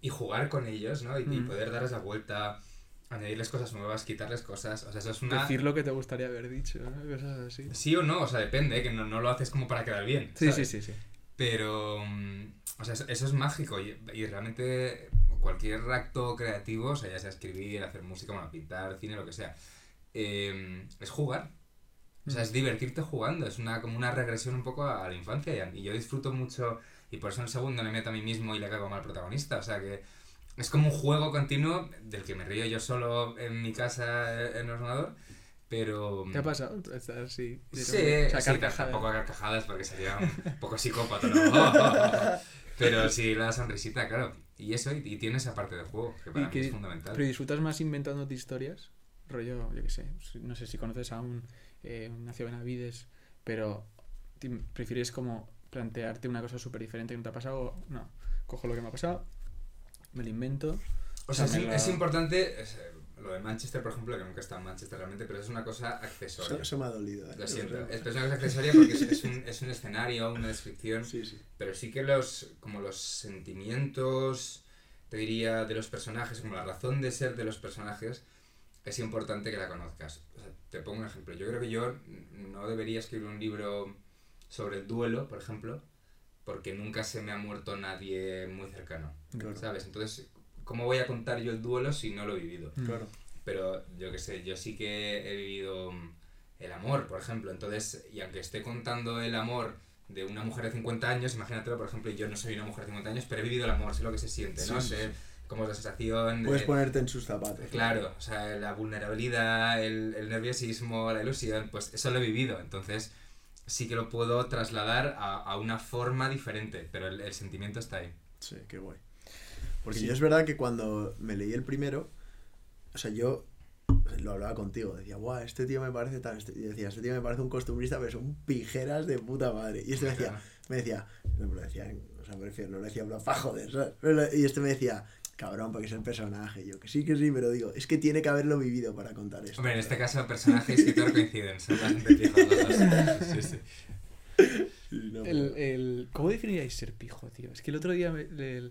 y jugar con ellos, ¿no? Y, y Mm. poder darles la vuelta, añadirles cosas nuevas, quitarles cosas. O sea, eso es una... Decir lo que te gustaría haber dicho, ¿no? Cosas así. Sí o no, o sea, depende, ¿eh? que no, no lo haces como para quedar bien. Sí, sí, ¿sabes? sí, sí. Pero, mm, o sea, eso, eso es mágico y, y realmente cualquier acto creativo, o sea, ya sea escribir, hacer música, bueno, pintar, cine, lo que sea, eh, es jugar. O sea, es divertirte jugando, es una, como una regresión un poco a la infancia y, y yo disfruto mucho y por eso en el segundo me meto a mí mismo y le cago mal al protagonista, o sea que es como un juego continuo del que me río yo solo en mi casa eh, en el ordenador, pero... ¿Qué ha pasado? Estás así. Sí, sí, tampoco a carcajadas porque sería un poco psicópata, ¿no? Pero sí la sonrisita, claro. Y eso, y, y tiene esa parte del juego, que para Y mí que- es fundamental. Pero disfrutas más inventándote historias. Rollo, yo qué sé. No sé si conoces a un eh, Nacio Benavides, pero prefieres como plantearte una cosa súper diferente que no te ha pasado. o No, cojo lo que me ha pasado, me lo invento. O sea, o sea, es, importante, es, eh, lo de Manchester, por ejemplo, que nunca estado en Manchester realmente, pero es una cosa Eso, accesoria. eso me ha dolido. ¿eh? Lo siento, Lo es una cosa accesoria porque es, es un, es un escenario, una descripción, Sí, sí. pero sí que los, como los sentimientos, te diría, de los personajes, como la razón de ser de los personajes, es importante que la conozcas. O sea, te pongo un ejemplo. Yo creo que yo no debería escribir un libro sobre el duelo, por ejemplo, porque nunca se me ha muerto nadie muy cercano, Claro. ¿sabes? Entonces, ¿cómo voy a contar yo el duelo si no lo he vivido? Mm. Claro. Pero yo qué sé, yo sí que he vivido el amor, por ejemplo. Entonces, y aunque esté contando el amor de una mujer de 50 años, imagínatelo, por ejemplo, yo no soy una mujer de 50 años, pero he vivido el amor, sé lo que se siente, ¿no? Sí, sé es la sensación. Puedes de- ponerte en sus zapatos. Claro, o sea, la vulnerabilidad, el, el nerviosismo, la ilusión, pues eso lo he vivido. Entonces, sí que lo puedo trasladar a, a una forma diferente, pero el, el sentimiento está ahí. Sí, qué guay. Porque Sí. yo es verdad que cuando me leí el primero, o sea, yo lo hablaba contigo, decía, guau, este tío me parece tan... Este, y decía, este tío me parece un costumbrista, pero son pijeras de puta madre. Y este me decía, me decía, no me lo decía, o sea, me refiero, no lo decía pa' joder, ¿sabes? Y este me decía, cabrón, porque es el personaje. Yo, que sí, que sí, pero digo, es que tiene que haberlo vivido para contar esto. Hombre, en este caso, personaje y escritor coinciden, son bastante pijos los dos. Sí, sí. Sí, no, El, el, ¿Cómo definiríais ser pijo, tío? Es que el otro día me- le-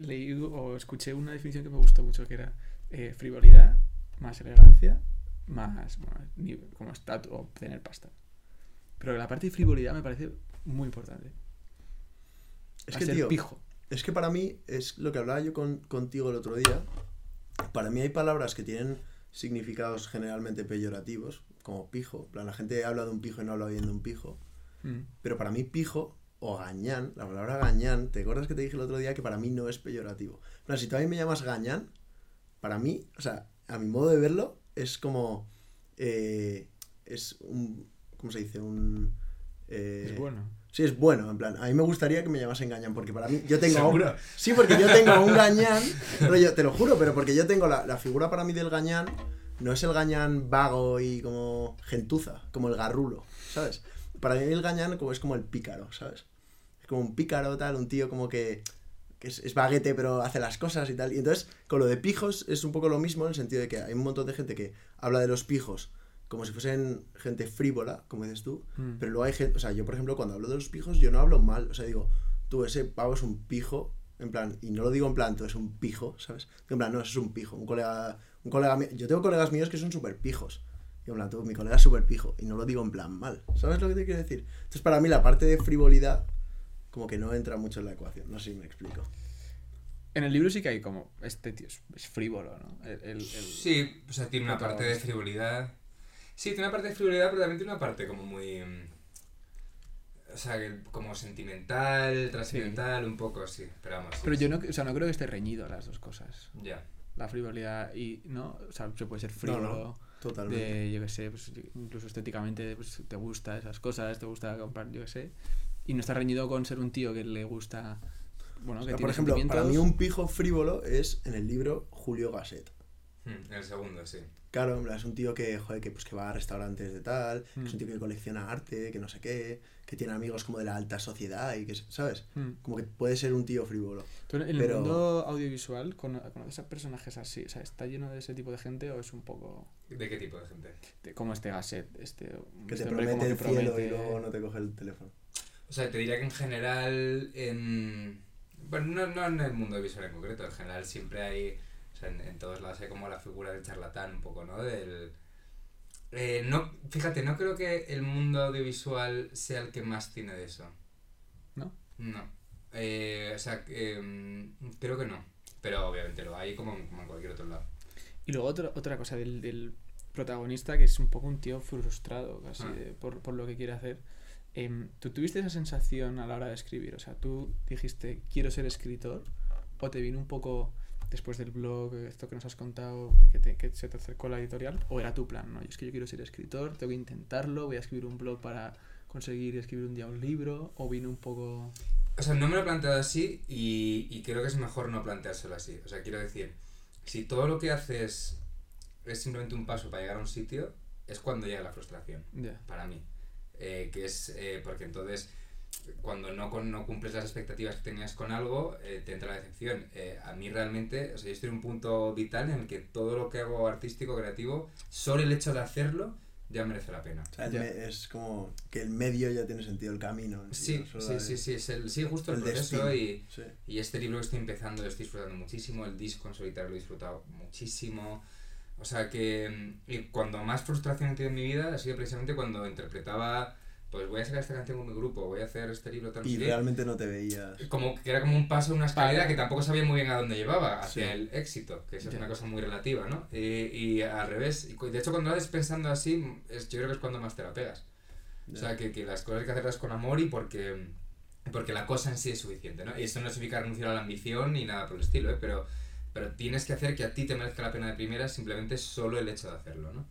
leí o escuché una definición que me gustó mucho, que era eh, frivolidad más elegancia más bueno, como estatus o tener pasta. Pero la parte de frivolidad me parece muy importante. Es A que, ser tío, pijo. Es que para mí, es lo que hablaba yo con, contigo el otro día. Para mí hay palabras que tienen significados generalmente peyorativos, como pijo. La gente habla de un pijo y no habla bien de un pijo. Mm. Pero para mí, pijo o gañán, la palabra gañán, ¿te acuerdas que te dije el otro día que para mí no es peyorativo? Plan, si tú a mí me llamas gañán, para mí, o sea, a mi modo de verlo, es como. eh, es un. ¿Cómo se dice? Un. eh, Es bueno. Sí, es bueno, en plan, a mí me gustaría que me llamasen gañán, porque para mí, yo tengo... ¿Seguro? Sí, porque yo tengo un gañán, pero yo, te lo juro, pero porque yo tengo la, la figura para mí del gañán, no es el gañán vago y como gentuza, como el garrulo, ¿sabes? Para mí el gañán como, es como el pícaro, ¿sabes? Es como un pícaro, tal, un tío como que, que es, es baguete pero hace las cosas y tal. Y entonces, con lo de pijos es un poco lo mismo en el sentido de que hay un montón de gente que habla de los pijos como si fuesen gente frívola, como dices tú, Mm. pero luego hay gente, o sea, yo por ejemplo cuando hablo de los pijos yo no hablo mal, o sea, digo, tú ese pavo es un pijo, en plan, y no lo digo en plan, tú es un pijo, ¿sabes? En plan, no, eso es un pijo, un colega, un colega mío, yo tengo colegas míos que son súper pijos, digo, en plan, tú, mi colega es súper pijo, y no lo digo en plan mal, ¿sabes lo que te quiero decir? Entonces para mí la parte de frivolidad como que no entra mucho en la ecuación, no sé si me explico. En el libro sí que hay como, este tío es, es frívolo, ¿no? El, el- el- Sí, o sea, tiene una parte de frivolidad. Sí, tiene una parte de frivolidad, pero también tiene una parte como muy. mm, O sea, que como sentimental, trascendental, un poco, sí. Pero vamos. sí, Pero yo sí. no, o sea, no creo que esté reñido las dos cosas. Ya. La frivolidad y, ¿no? O sea, se puede ser No, frívolo. no, totalmente. de, yo qué sé, pues, incluso estéticamente pues, te gusta esas cosas, te gusta comprar, yo qué sé. Y no está reñido con ser un tío que le gusta, bueno, O que sea, tiene por ejemplo, para mí un pijo frívolo es en el libro Julio Gasset. Mm, el segundo, sí. Claro, en plan, es un tío que, joder, que, pues, que va a restaurantes de tal, que es Mm. un tío que colecciona arte, que no sé qué, que tiene amigos como de la alta sociedad y que, ¿sabes? Mm. Como que puede ser un tío frívolo. ¿Tú en el pero- mundo audiovisual cono- conoces a personajes así? O sea, ¿está lleno de ese tipo de gente o es un poco ¿De qué tipo de gente? de- como este Gasset? Este, Que este te promete el que cielo y promete- luego no te coge el teléfono. O sea, te diría que en general, en... Bueno, no, no en el mundo visual en concreto, en general siempre hay, o sea, en, en todos lados hay como la figura del charlatán un poco, ¿no? Del... Eh, no, fíjate, no creo que el mundo audiovisual sea el que más tiene de eso. ¿No? No. Eh, o sea, mm, creo que no. Pero obviamente lo hay como, como en cualquier otro lado. Y luego otra, otra cosa del, del protagonista que es un poco un tío frustrado casi Ah. de- por, por lo que quiere hacer. Em, ¿Tú tuviste esa sensación a la hora de escribir? O sea, ¿tú dijiste quiero ser escritor? ¿O te vino un poco después del blog, esto que nos has contado, que, te- que se te acercó la editorial? ¿O era tu plan? No, es que yo quiero ser escritor, tengo que intentarlo, voy a escribir un blog para conseguir escribir un día un libro? ¿O vino un poco...? O sea, no me lo he planteado así y, y creo que es mejor no planteárselo así. O sea, quiero decir, si todo lo que haces es simplemente un paso para llegar a un sitio, es cuando llega la frustración, Ya. para mí. Eh, que es eh, porque entonces, cuando no, con- no cumples las expectativas que tenías con algo, eh, te entra la decepción. Eh, a mí realmente, o sea, yo estoy en un punto vital en el que todo lo que hago artístico, creativo, solo el hecho de hacerlo ya merece la pena. O sea, Ya. es como que el medio ya tiene sentido, el camino. Sí, sí, el- sí, sí, es el, sí, justo el, el proceso y... Sí. Y este libro que estoy empezando lo estoy disfrutando muchísimo, el disco en solitario lo he disfrutado muchísimo. O sea que mm, y cuando más frustración he tenido en mi vida ha sido precisamente cuando interpretaba pues voy a sacar esta canción con mi grupo, voy a hacer este libro tal Y realmente no te veías. Como que era como un paso, una escalera que tampoco sabía muy bien a dónde llevaba, hacia Sí. el éxito, que eso es Ya. una cosa muy relativa, ¿no? Y, y al revés, de hecho cuando lo haces pensando así, es, yo creo que es cuando más te la pegas. O sea, que, que las cosas hay que hacerlas con amor y porque, porque la cosa en sí es suficiente, ¿no? Y eso no significa renunciar a la ambición ni nada por el estilo, ¿eh? Pero, pero tienes que hacer que a ti te merezca la pena de primera simplemente solo el hecho de hacerlo, ¿no?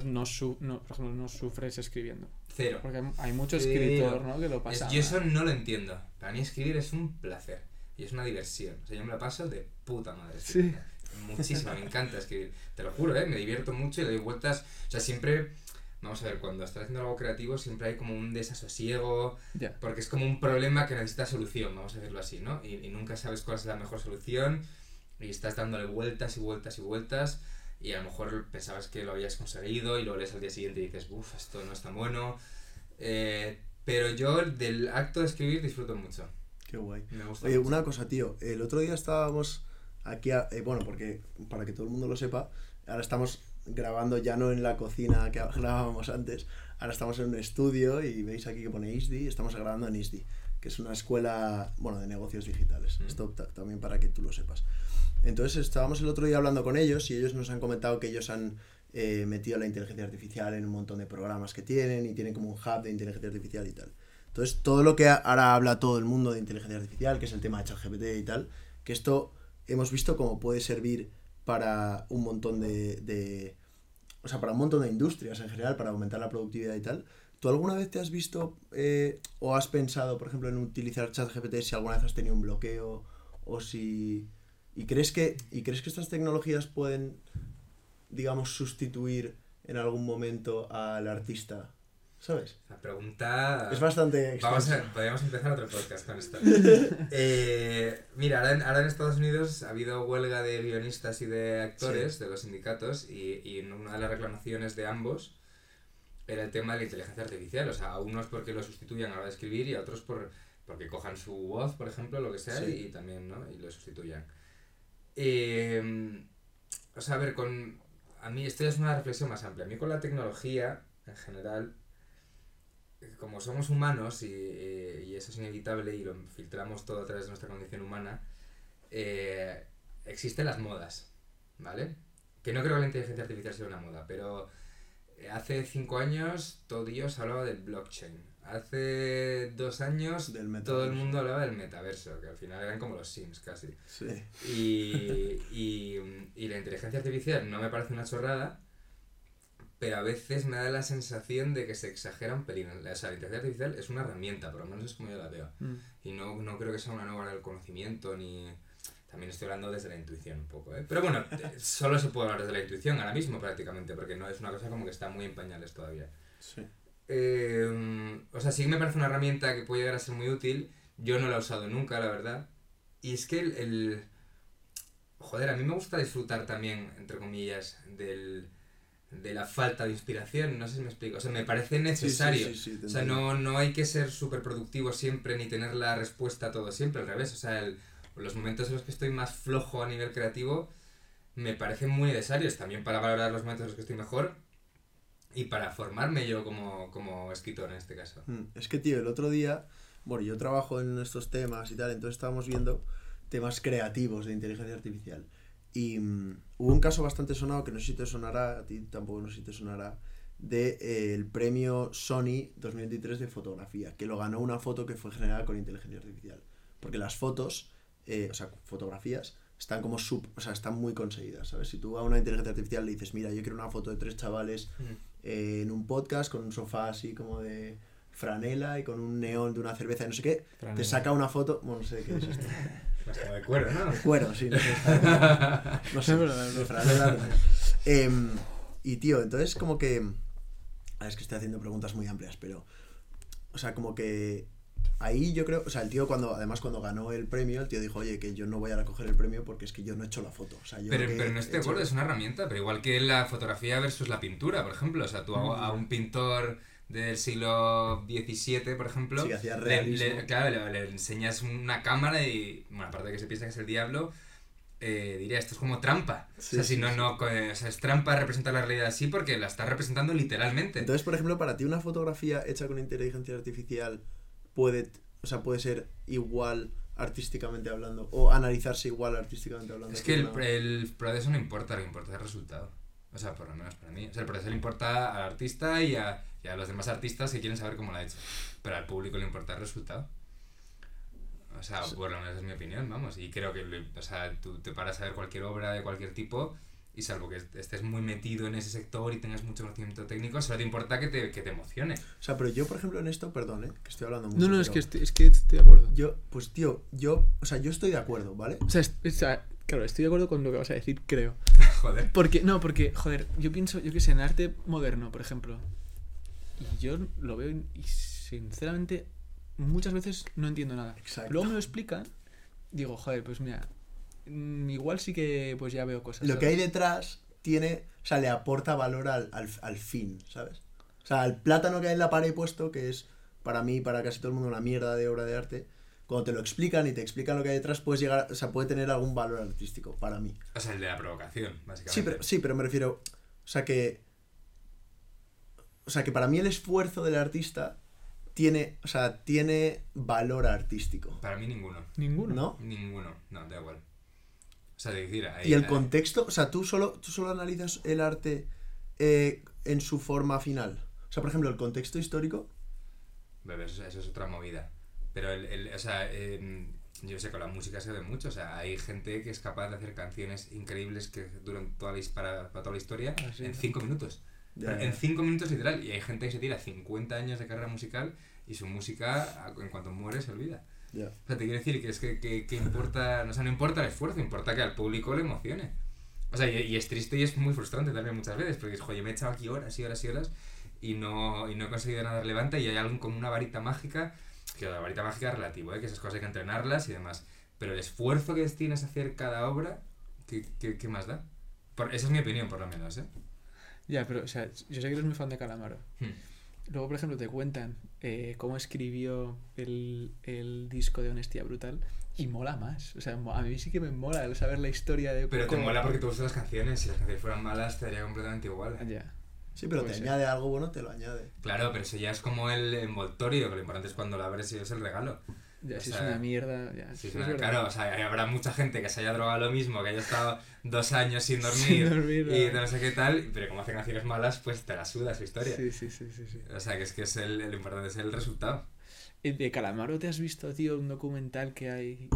Sea, no, su no, por ejemplo, no sufres escribiendo. Cero. Porque hay, mucho escritor, ¿no? Que lo Es- pasa. yo eso no lo entiendo. Para mí escribir es un placer y es una diversión. O sea, yo me la paso de puta madre. Sí. Muchísimo, me encanta escribir. Te lo juro, ¿eh? Me divierto mucho y le doy vueltas. O sea, siempre... Vamos a ver, cuando estás haciendo algo creativo siempre hay como un desasosiego, Ya. porque es como un problema que necesita solución, vamos a decirlo así, ¿no? Y, y nunca sabes cuál es la mejor solución y estás dándole vueltas y vueltas y vueltas y a lo mejor pensabas que lo habías conseguido y lo lees al día siguiente y dices, uff, esto no es tan bueno. Eh, pero yo del acto de escribir disfruto mucho. Qué guay. Me gusta Oye, mucho. una cosa, tío. El otro día estábamos aquí, a- eh, bueno, porque para que todo el mundo lo sepa, ahora estamos grabando ya no en la cocina que grabábamos antes, ahora estamos en un estudio y veis aquí que pone ISDI, estamos grabando en ISDI, que es una escuela, bueno, de negocios digitales. Mm. Esto ta- también para que tú lo sepas. Entonces estábamos el otro día hablando con ellos y ellos nos han comentado que ellos han eh, metido la inteligencia artificial en un montón de programas que tienen y tienen como un hub de inteligencia artificial y tal. Entonces, todo lo que ahora habla todo el mundo de inteligencia artificial, que es el tema de ChatGPT y tal, que esto hemos visto cómo puede servir para un montón de, de- O sea, para un montón de industrias en general, para aumentar la productividad y tal. ¿Tú alguna vez te has visto eh, o has pensado, por ejemplo, en utilizar ChatGPT si alguna vez has tenido un bloqueo o si... ¿Y crees que, y crees que estas tecnologías pueden, digamos, sustituir en algún momento al artista? ¿Sabes? La pregunta... Es bastante Vamos a, podríamos empezar otro podcast con esto. Eh, mira, ahora en, ahora en Estados Unidos ha habido huelga de guionistas y de actores de los sindicatos y, y una de las reclamaciones de ambos era el tema de la inteligencia artificial. O sea, a unos porque lo sustituyan a la hora de escribir y a otros por, porque cojan su voz, por ejemplo, lo que sea, Sí. y, y también, ¿no? Y lo sustituyan. Eh, o sea, a ver, con... A mí esto es una reflexión más amplia. A mí con la tecnología, en general, como somos humanos y, eh, y eso es inevitable y lo filtramos todo a través de nuestra condición humana, eh, existen las modas, ¿vale? Que no creo que la inteligencia artificial sea una moda, pero eh, hace cinco años todo Dios hablaba del blockchain. Hace dos años Del todo el mundo hablaba del metaverso, que al final eran como los Sims casi. Sí. Y, y, y la inteligencia artificial no me parece una chorrada, pero a veces me da la sensación de que se exagera un pelín. O sea, la inteligencia artificial es una herramienta, por lo menos es como yo la veo. Mm. Y no, no creo que sea una nueva del conocimiento ni... También estoy hablando desde la intuición un poco, ¿eh? Pero bueno, eh, solo se puede hablar desde la intuición ahora mismo prácticamente, porque no es una cosa como que está muy en pañales todavía. Sí. Eh, o sea, sí que me parece una herramienta que puede llegar a ser muy útil. Yo no la he usado nunca, la verdad. Y es que el, el- Joder, a mí me gusta disfrutar también, entre comillas, del, de la falta de inspiración. No sé si me explico. O sea, me parece sí, necesario. sí, sí, te O sea, no, no hay que ser súper productivo siempre ni tener la respuesta a todo siempre, al revés. O sea, el- los momentos en los que estoy más flojo a nivel creativo me parecen muy necesarios también para valorar los momentos en los que estoy mejor y para formarme yo como, como escritor en este caso. Mm, Es que, tío, el otro día, bueno, yo trabajo en estos temas y tal, entonces estábamos viendo temas creativos de inteligencia artificial. Y mm, hubo un caso bastante sonado, que no sé si te sonará, a ti tampoco no sé si te sonará, de, eh, el premio Sony 2023 de fotografía, que lo ganó una foto que fue generada con inteligencia artificial. Porque las fotos, eh, o sea, fotografías, están como sub, o sea, están muy conseguidas, ¿sabes? Si tú a una inteligencia artificial le dices, mira, yo quiero una foto de tres chavales eh, en un podcast con un sofá así como de franela y con un neón de una cerveza y no sé qué, te saca una foto, bueno, no sé qué es esto. Como de cuero, ¿no? De cuero, sí, no sé. está- No sé, de franela. Em, y tío, entonces como que... a ver, Es que estoy haciendo preguntas muy amplias, pero... O sea, como que... Ahí yo creo, o sea, el tío cuando, además cuando ganó el premio, el tío dijo, oye, que yo no voy a recoger el premio porque es que yo no he hecho la foto. O sea, yo Pero, pero no he estoy de acuerdo, es una herramienta, pero igual que la fotografía versus la pintura, por ejemplo. O sea, tú a, a un pintor del siglo XVII, por ejemplo, Sí, hacía le- le- claro, le, le enseñas una cámara y, bueno, aparte de que se piensa que es el diablo, eh, diría, esto es como trampa. Sí, o sea, si sí, no, no, co- o sea, es trampa representar la realidad así porque la está representando literalmente. Entonces, por ejemplo, para ti una fotografía hecha con inteligencia artificial puede, o sea, puede ser igual artísticamente hablando o analizarse igual artísticamente hablando. es que el, Una- el proceso no importa, lo que importa es el resultado. O sea, por lo menos para mí. O sea, el proceso le importa al artista y a, y a los demás artistas que quieren saber cómo lo ha hecho. Pero al público le importa el resultado. O sea, por lo menos es mi opinión, vamos. Y creo que, o sea, tú te paras a ver cualquier obra de cualquier tipo y salvo que estés muy metido en ese sector y tengas mucho conocimiento técnico, solo te importa que te, que te emocione. O sea, pero yo, por ejemplo, en esto, perdón, ¿eh? que estoy hablando mucho. No, no, es que, estoy, es que estoy de acuerdo. Yo, pues tío, yo, o sea, yo estoy de acuerdo, ¿vale? O sea, es- o sea, claro, estoy de acuerdo con lo que vas a decir, creo. Joder. Porque, no, porque, joder, yo pienso, yo que sé, en arte moderno, por ejemplo. Y yo lo veo y, sinceramente muchas veces no entiendo nada. Exacto. Luego me lo explican, digo, joder, pues mira, igual sí que pues ya veo cosas. Lo que hay detrás tiene, o sea, le aporta valor al, al, al fin, ¿sabes? O sea, el plátano que hay en la pared puesto, que es para mí, para casi todo el mundo, una mierda de obra de arte, cuando te lo explican y te explican lo que hay detrás, puedes llegar, o sea, puede tener algún valor artístico, para mí. O sea, el de la provocación, básicamente. Sí, pero, sí, pero me refiero, o sea, que, o sea, que para mí el esfuerzo del artista tiene, o sea, tiene valor artístico, Para mí ninguno. Ninguno. ¿no? Ninguno. No, da igual. Sea, de decir, ahí- Y el ahí- contexto, o sea, tú solo, tú solo analizas el arte eh, en su forma final. O sea, por ejemplo, el contexto histórico. Bebé, eso, eso es otra movida. Pero, el, el- o sea, em, yo sé, con la música se ve mucho. O sea, hay gente que es capaz de hacer canciones increíbles que duran toda la, para, para toda la historia Ah, sí. en 5 minutos. En. 5 minutos literal. Y hay gente que se tira 50 años de carrera musical y su música, en cuanto muere, se olvida. Ya. O sea, te quiero decir que es que, que, que importa, o sea, no importa el esfuerzo, importa que al público le emocione. O sea, y, y es triste y es muy frustrante también muchas veces, porque es, joder, me he echado aquí horas y horas y horas y no, y no he conseguido nada relevante y hay algo con una varita mágica, que la varita mágica es relativo, ¿eh? que esas cosas hay que entrenarlas y demás. Pero el esfuerzo que destinas a hacer cada obra, ¿qué, qué, qué más da? Por, esa es mi opinión, por lo menos, ¿eh? Ya, pero, o sea, yo sé que eres muy fan de Calamaro. Hmm. Luego, por ejemplo, te cuentan eh, cómo escribió el, el disco de Honestidad Brutal y mola más. O sea, a mí sí que me mola el saber la historia de Pero te cómo- mola porque te gustan las canciones, si las canciones fueran malas te daría completamente igual. Ya. Sí, pero Puede te ser. añade algo bueno, te lo añade. Claro, pero eso ya es como el envoltorio, que lo importante es cuando lo abres y es el regalo. Ya, O si sea, es una mierda. Ya, es es una- verdad. claro, o sea, habrá mucha gente que se haya drogado lo mismo, que haya estado dos años sin dormir, Sin dormir, y ¿no? sé qué tal, pero como hacen canciones malas, pues te la suda su historia. Sí, sí, sí, sí, sí. O sea, que es que es el, el importante es el resultado. Eh, De Calamaro te has visto, tío, un documental que hay.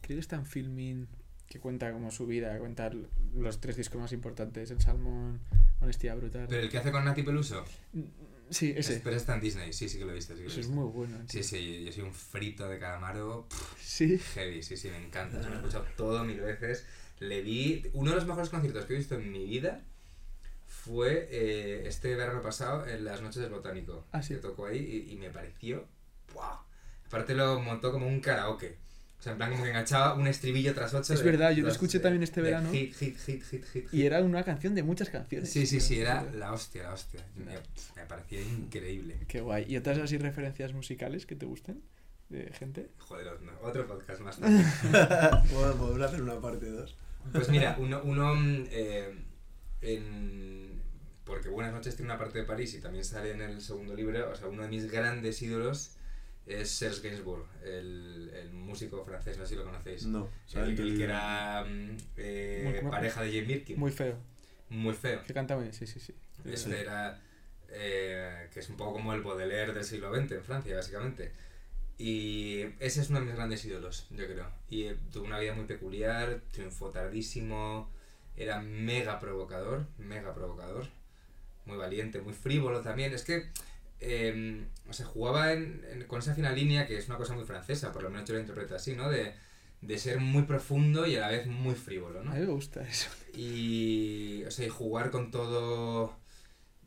Creo que está en filming. Que cuenta como su vida, cuenta los tres discos más importantes: El Salmón, Honestidad Brutal. Pero el que hace con Nati Peluso, Sí, ese. es- pero está en Disney, sí, sí que lo he visto. Sí, que lo he Eso es visto. muy bueno. sí, sí, yo soy un frito de calamaro, pff, Sí. heavy, sí, sí, me encanta. Lo he escuchado todo mil veces. Le vi, uno de los mejores conciertos que he visto en mi vida fue eh, este verano pasado en las noches del botánico. Ah, sí. Que tocó ahí y, y me pareció. ¡Wow! Aparte lo montó como un karaoke. O sea, en plan como que enganchaba un estribillo tras ocho. Es de- verdad, yo lo escuché de- también este verano. Hit, hit, hit, hit, hit. Y era una canción de muchas canciones. Sí, sí, sí, era la hostia, la hostia. Me, me parecía increíble. Qué guay. ¿Y otras así referencias musicales que te gusten? De gente. Joder, no, otro podcast más. Podemos hacer una parte 2. Pues mira, uno, uno eh, en... porque Buenas noches tiene una parte de París y también sale en el segundo libro, o sea, uno de mis grandes ídolos es Serge Gainsbourg, el, el músico francés, no sé si lo conocéis. No, El, el que era mm, eh, Muy- pareja de Jane Birkin. Muy feo. Muy feo. Que canta muy bien, sí, sí, sí. Este era. eh, que es un poco como el Baudelaire del siglo XX en Francia, básicamente. Y ese es uno de mis grandes ídolos, yo creo. Y eh, tuvo una vida muy peculiar, triunfó tardísimo, era mega provocador, mega provocador, muy valiente, muy frívolo también. Es que. Eh, o sea, jugaba en- en- con esa fina línea, que es una cosa muy francesa, por lo menos yo lo interpreto así, ¿no? De, de ser muy profundo y a la vez muy frívolo, ¿no? A mí me gusta eso. Y, o sea, y jugar con todo,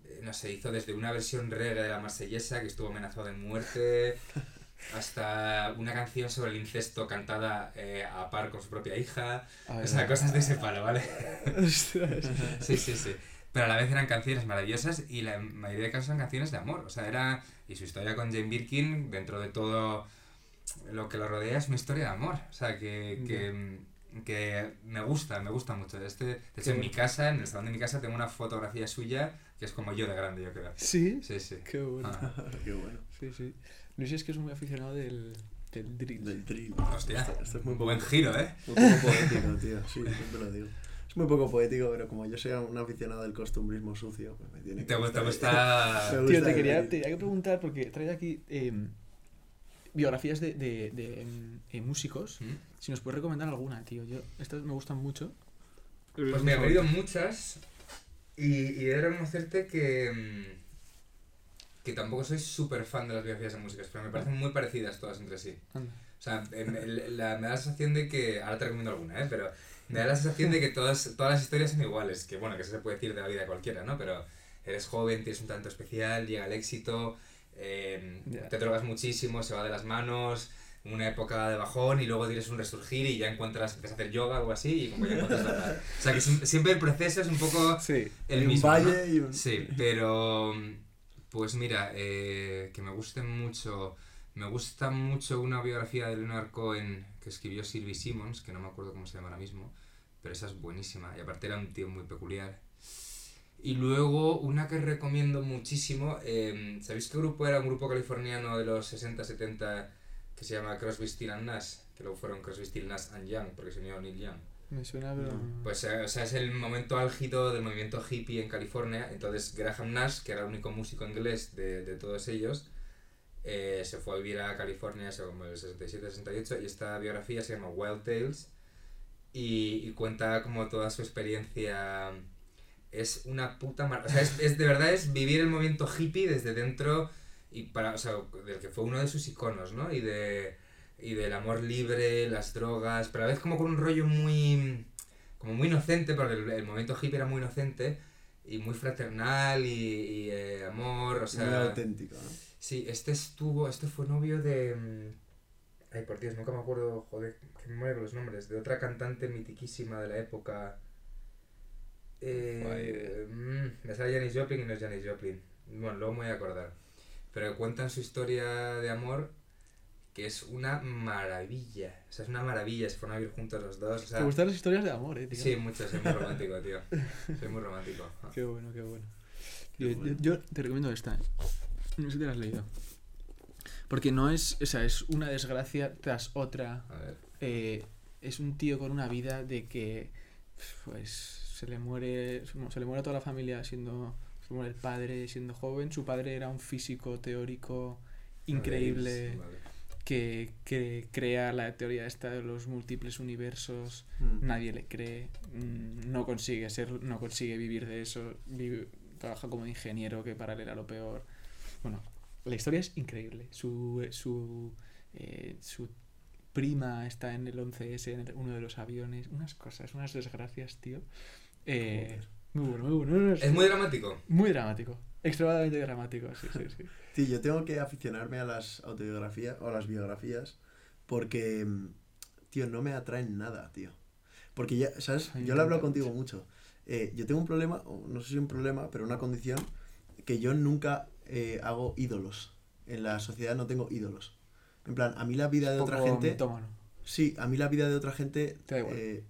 eh, no sé, hizo desde una versión reggae de la marsellesa que estuvo amenazado de muerte, hasta una canción sobre el incesto cantada eh, a par con su propia hija, o sea, cosas de ese palo, ¿vale? Sí, sí, sí. Pero a la vez eran canciones maravillosas y la mayoría de casos eran canciones de amor, o sea, era, y su historia con Jane Birkin, dentro de todo lo que lo rodea, es una historia de amor, o sea, que, que, que me gusta, me gusta mucho. Este, de hecho, en mi casa, en el salón de mi casa, tengo una fotografía suya que es como yo de grande, yo creo. ¿Sí? Sí, sí. Qué bueno. Ah. Qué bueno. Sí, sí. Luis es que es muy aficionado del, del drill. Del drill. Hostia, Esto, esto es muy buen giro, ¿eh? muy poco poético, tío. Sí, siempre lo digo. Muy poco poético, pero como yo soy un aficionado del costumbrismo sucio, pues me tiene que Te gusta, gusta... Me gusta Tío, te quería, te quería que preguntar, porque trae aquí em, biografías de, de, de, em, eh, músicos. ¿Mm? Si nos puedes recomendar alguna, tío. Yo, estas me gustan mucho. Pues me he leído muchas y, y he de reconocerte que, mm, que tampoco soy súper fan de las biografías de músicos, pero me parecen muy parecidas todas entre sí. Anda. O sea, em, el- la- me da la sensación de que, ahora te recomiendo alguna, ¿eh? pero me da la sensación de que todas, todas las historias son iguales, que bueno, que eso se puede decir de la vida de cualquiera, ¿no? Pero eres joven, tienes un talento especial, llega el éxito, em, te drogas muchísimo, se va de las manos, una época de bajón y luego tienes un resurgir y ya encuentras, empiezas a hacer yoga o algo así y como ya encuentras la. O sea que siempre el proceso es un poco Sí. el un mismo, ¿no? valle y un... Sí, pero pues mira, eh, que me guste mucho, me gusta mucho una biografía de Leonard Cohen que escribió Sylvie Simmons, que no me acuerdo cómo se llama ahora mismo, pero esa es buenísima y aparte era un tío muy peculiar. Y luego una que recomiendo muchísimo, eh, ¿sabéis qué grupo era? Un grupo californiano de los 60-70 que se llama Crosby, Still and Nash, que luego fueron Crosby, Still, Nash and Young, porque se unió Neil Young. Me suena, pero. No. Pues eh, o sea, es el momento álgido del movimiento hippie en California. Entonces Graham Nash, que era el único músico inglés de, de todos ellos, eh, se fue a vivir a California como el 67-68 y esta biografía se llama Wild Tales y, cuenta como toda su experiencia. Es una puta mar... Es, de verdad es vivir el movimiento hippie desde dentro y para, o sea, del que fue uno de sus iconos, ¿no? Y de y del amor libre, las drogas, pero a la vez como con un rollo muy como muy inocente, porque el, el momento hippie era muy inocente y muy fraternal y, eh, amor, o muy sea, auténtico, ¿no? Sí, este estuvo, este fue novio de mm, ay por Dios, nunca me acuerdo, joder, que memoria con los nombres, de otra cantante mitiquísima de la época. Eh, mm, me sale Janis Joplin y no es Janis Joplin. Bueno, luego me voy a acordar. Pero cuentan su historia de amor que es una maravilla. O sea, es una maravilla. Se fueron a vivir juntos los dos. O sea, ¿Te gustan las historias de amor, eh, tío? sí, mucho. Soy muy romántico, tío. Soy muy romántico. Qué bueno, qué bueno. Qué Yo, yo te recomiendo esta. eh. No sé si te la has leído. Porque no es. O sea, es una desgracia tras otra. A ver. Eh, es un tío con una vida de que. Pues. Se le muere. Se le muere a toda la familia siendo. Se muere el padre siendo joven. Su padre era un físico teórico increíble Vale. que, que crea la teoría esta de los múltiples universos Mm. nadie le cree, mm, no consigue ser, no consigue vivir de eso, vive- trabaja como ingeniero que para él era lo peor. Bueno, la historia es increíble. Su, su, eh, su prima está en el 11S, en el- uno de los aviones, unas cosas, unas desgracias, tío. Eh, muy bueno, muy bueno. No, no, Es muy dramático. muy dramático, extremadamente dramático, sí, sí, sí. Tío, yo tengo que aficionarme a las autobiografías o a las biografías porque, mm, tío, no me atraen nada, tío. Porque ya, ¿sabes? Yo lo hablo contigo mucho. Eh, yo tengo un problema, no sé si un problema, pero una condición que yo nunca eh, hago ídolos. En la sociedad no tengo ídolos. En plan, a mí la vida de otra gente... mitómano. Sí, a mí la vida de otra gente Te da igual. eh,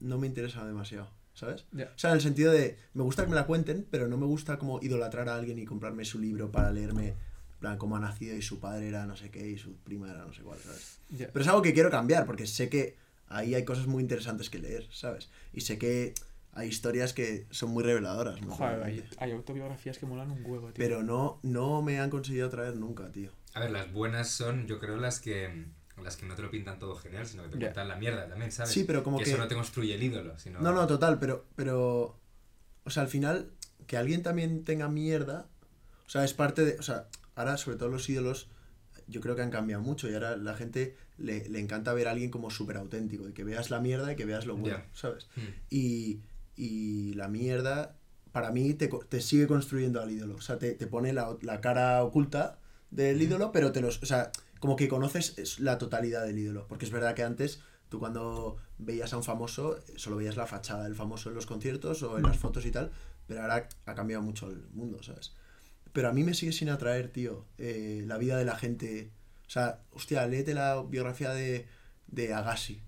no me interesa demasiado, ¿sabes? O sea, en el sentido de, me gusta que me la cuenten, pero no me gusta como idolatrar a alguien y comprarme su libro para leerme, plan, cómo ha nacido y su padre era no sé qué y su prima era no sé cuál, ¿sabes? Pero es algo que quiero cambiar, porque sé que ahí hay cosas muy interesantes que leer, ¿sabes? Y sé que hay historias que son muy reveladoras, Joder, hay, autobiografías que molan un huevo, tío. Pero no, no me han conseguido traer nunca, tío. A ver, las buenas son, yo creo, las que las que no te lo pintan todo genial, sino que te Ya. cuentan la mierda también, ¿sabes? Sí, pero como que que... eso no te construye el ídolo, sino... No, no, total, pero, pero, o sea, al final, que alguien también tenga mierda, o sea, es parte de, o sea, ahora sobre todo los ídolos, yo creo que han cambiado mucho y ahora la gente le, le encanta ver a alguien como súper auténtico y que veas la mierda y que veas lo bueno. ¿sabes? Mm. Y, y la mierda, para mí, te, te sigue construyendo al ídolo, o sea, te, te pone la, la cara oculta del ídolo, pero te los, o sea, como que conoces es la totalidad del ídolo, porque es verdad que antes tú cuando veías a un famoso eh, solo veías la fachada del famoso en los conciertos o en las fotos y tal, pero ahora ha cambiado mucho el mundo, ¿sabes? Pero a mí me sigue sin atraer, tío, eh, la vida de la gente. O sea, hostia, léete la biografía de, de Agassi.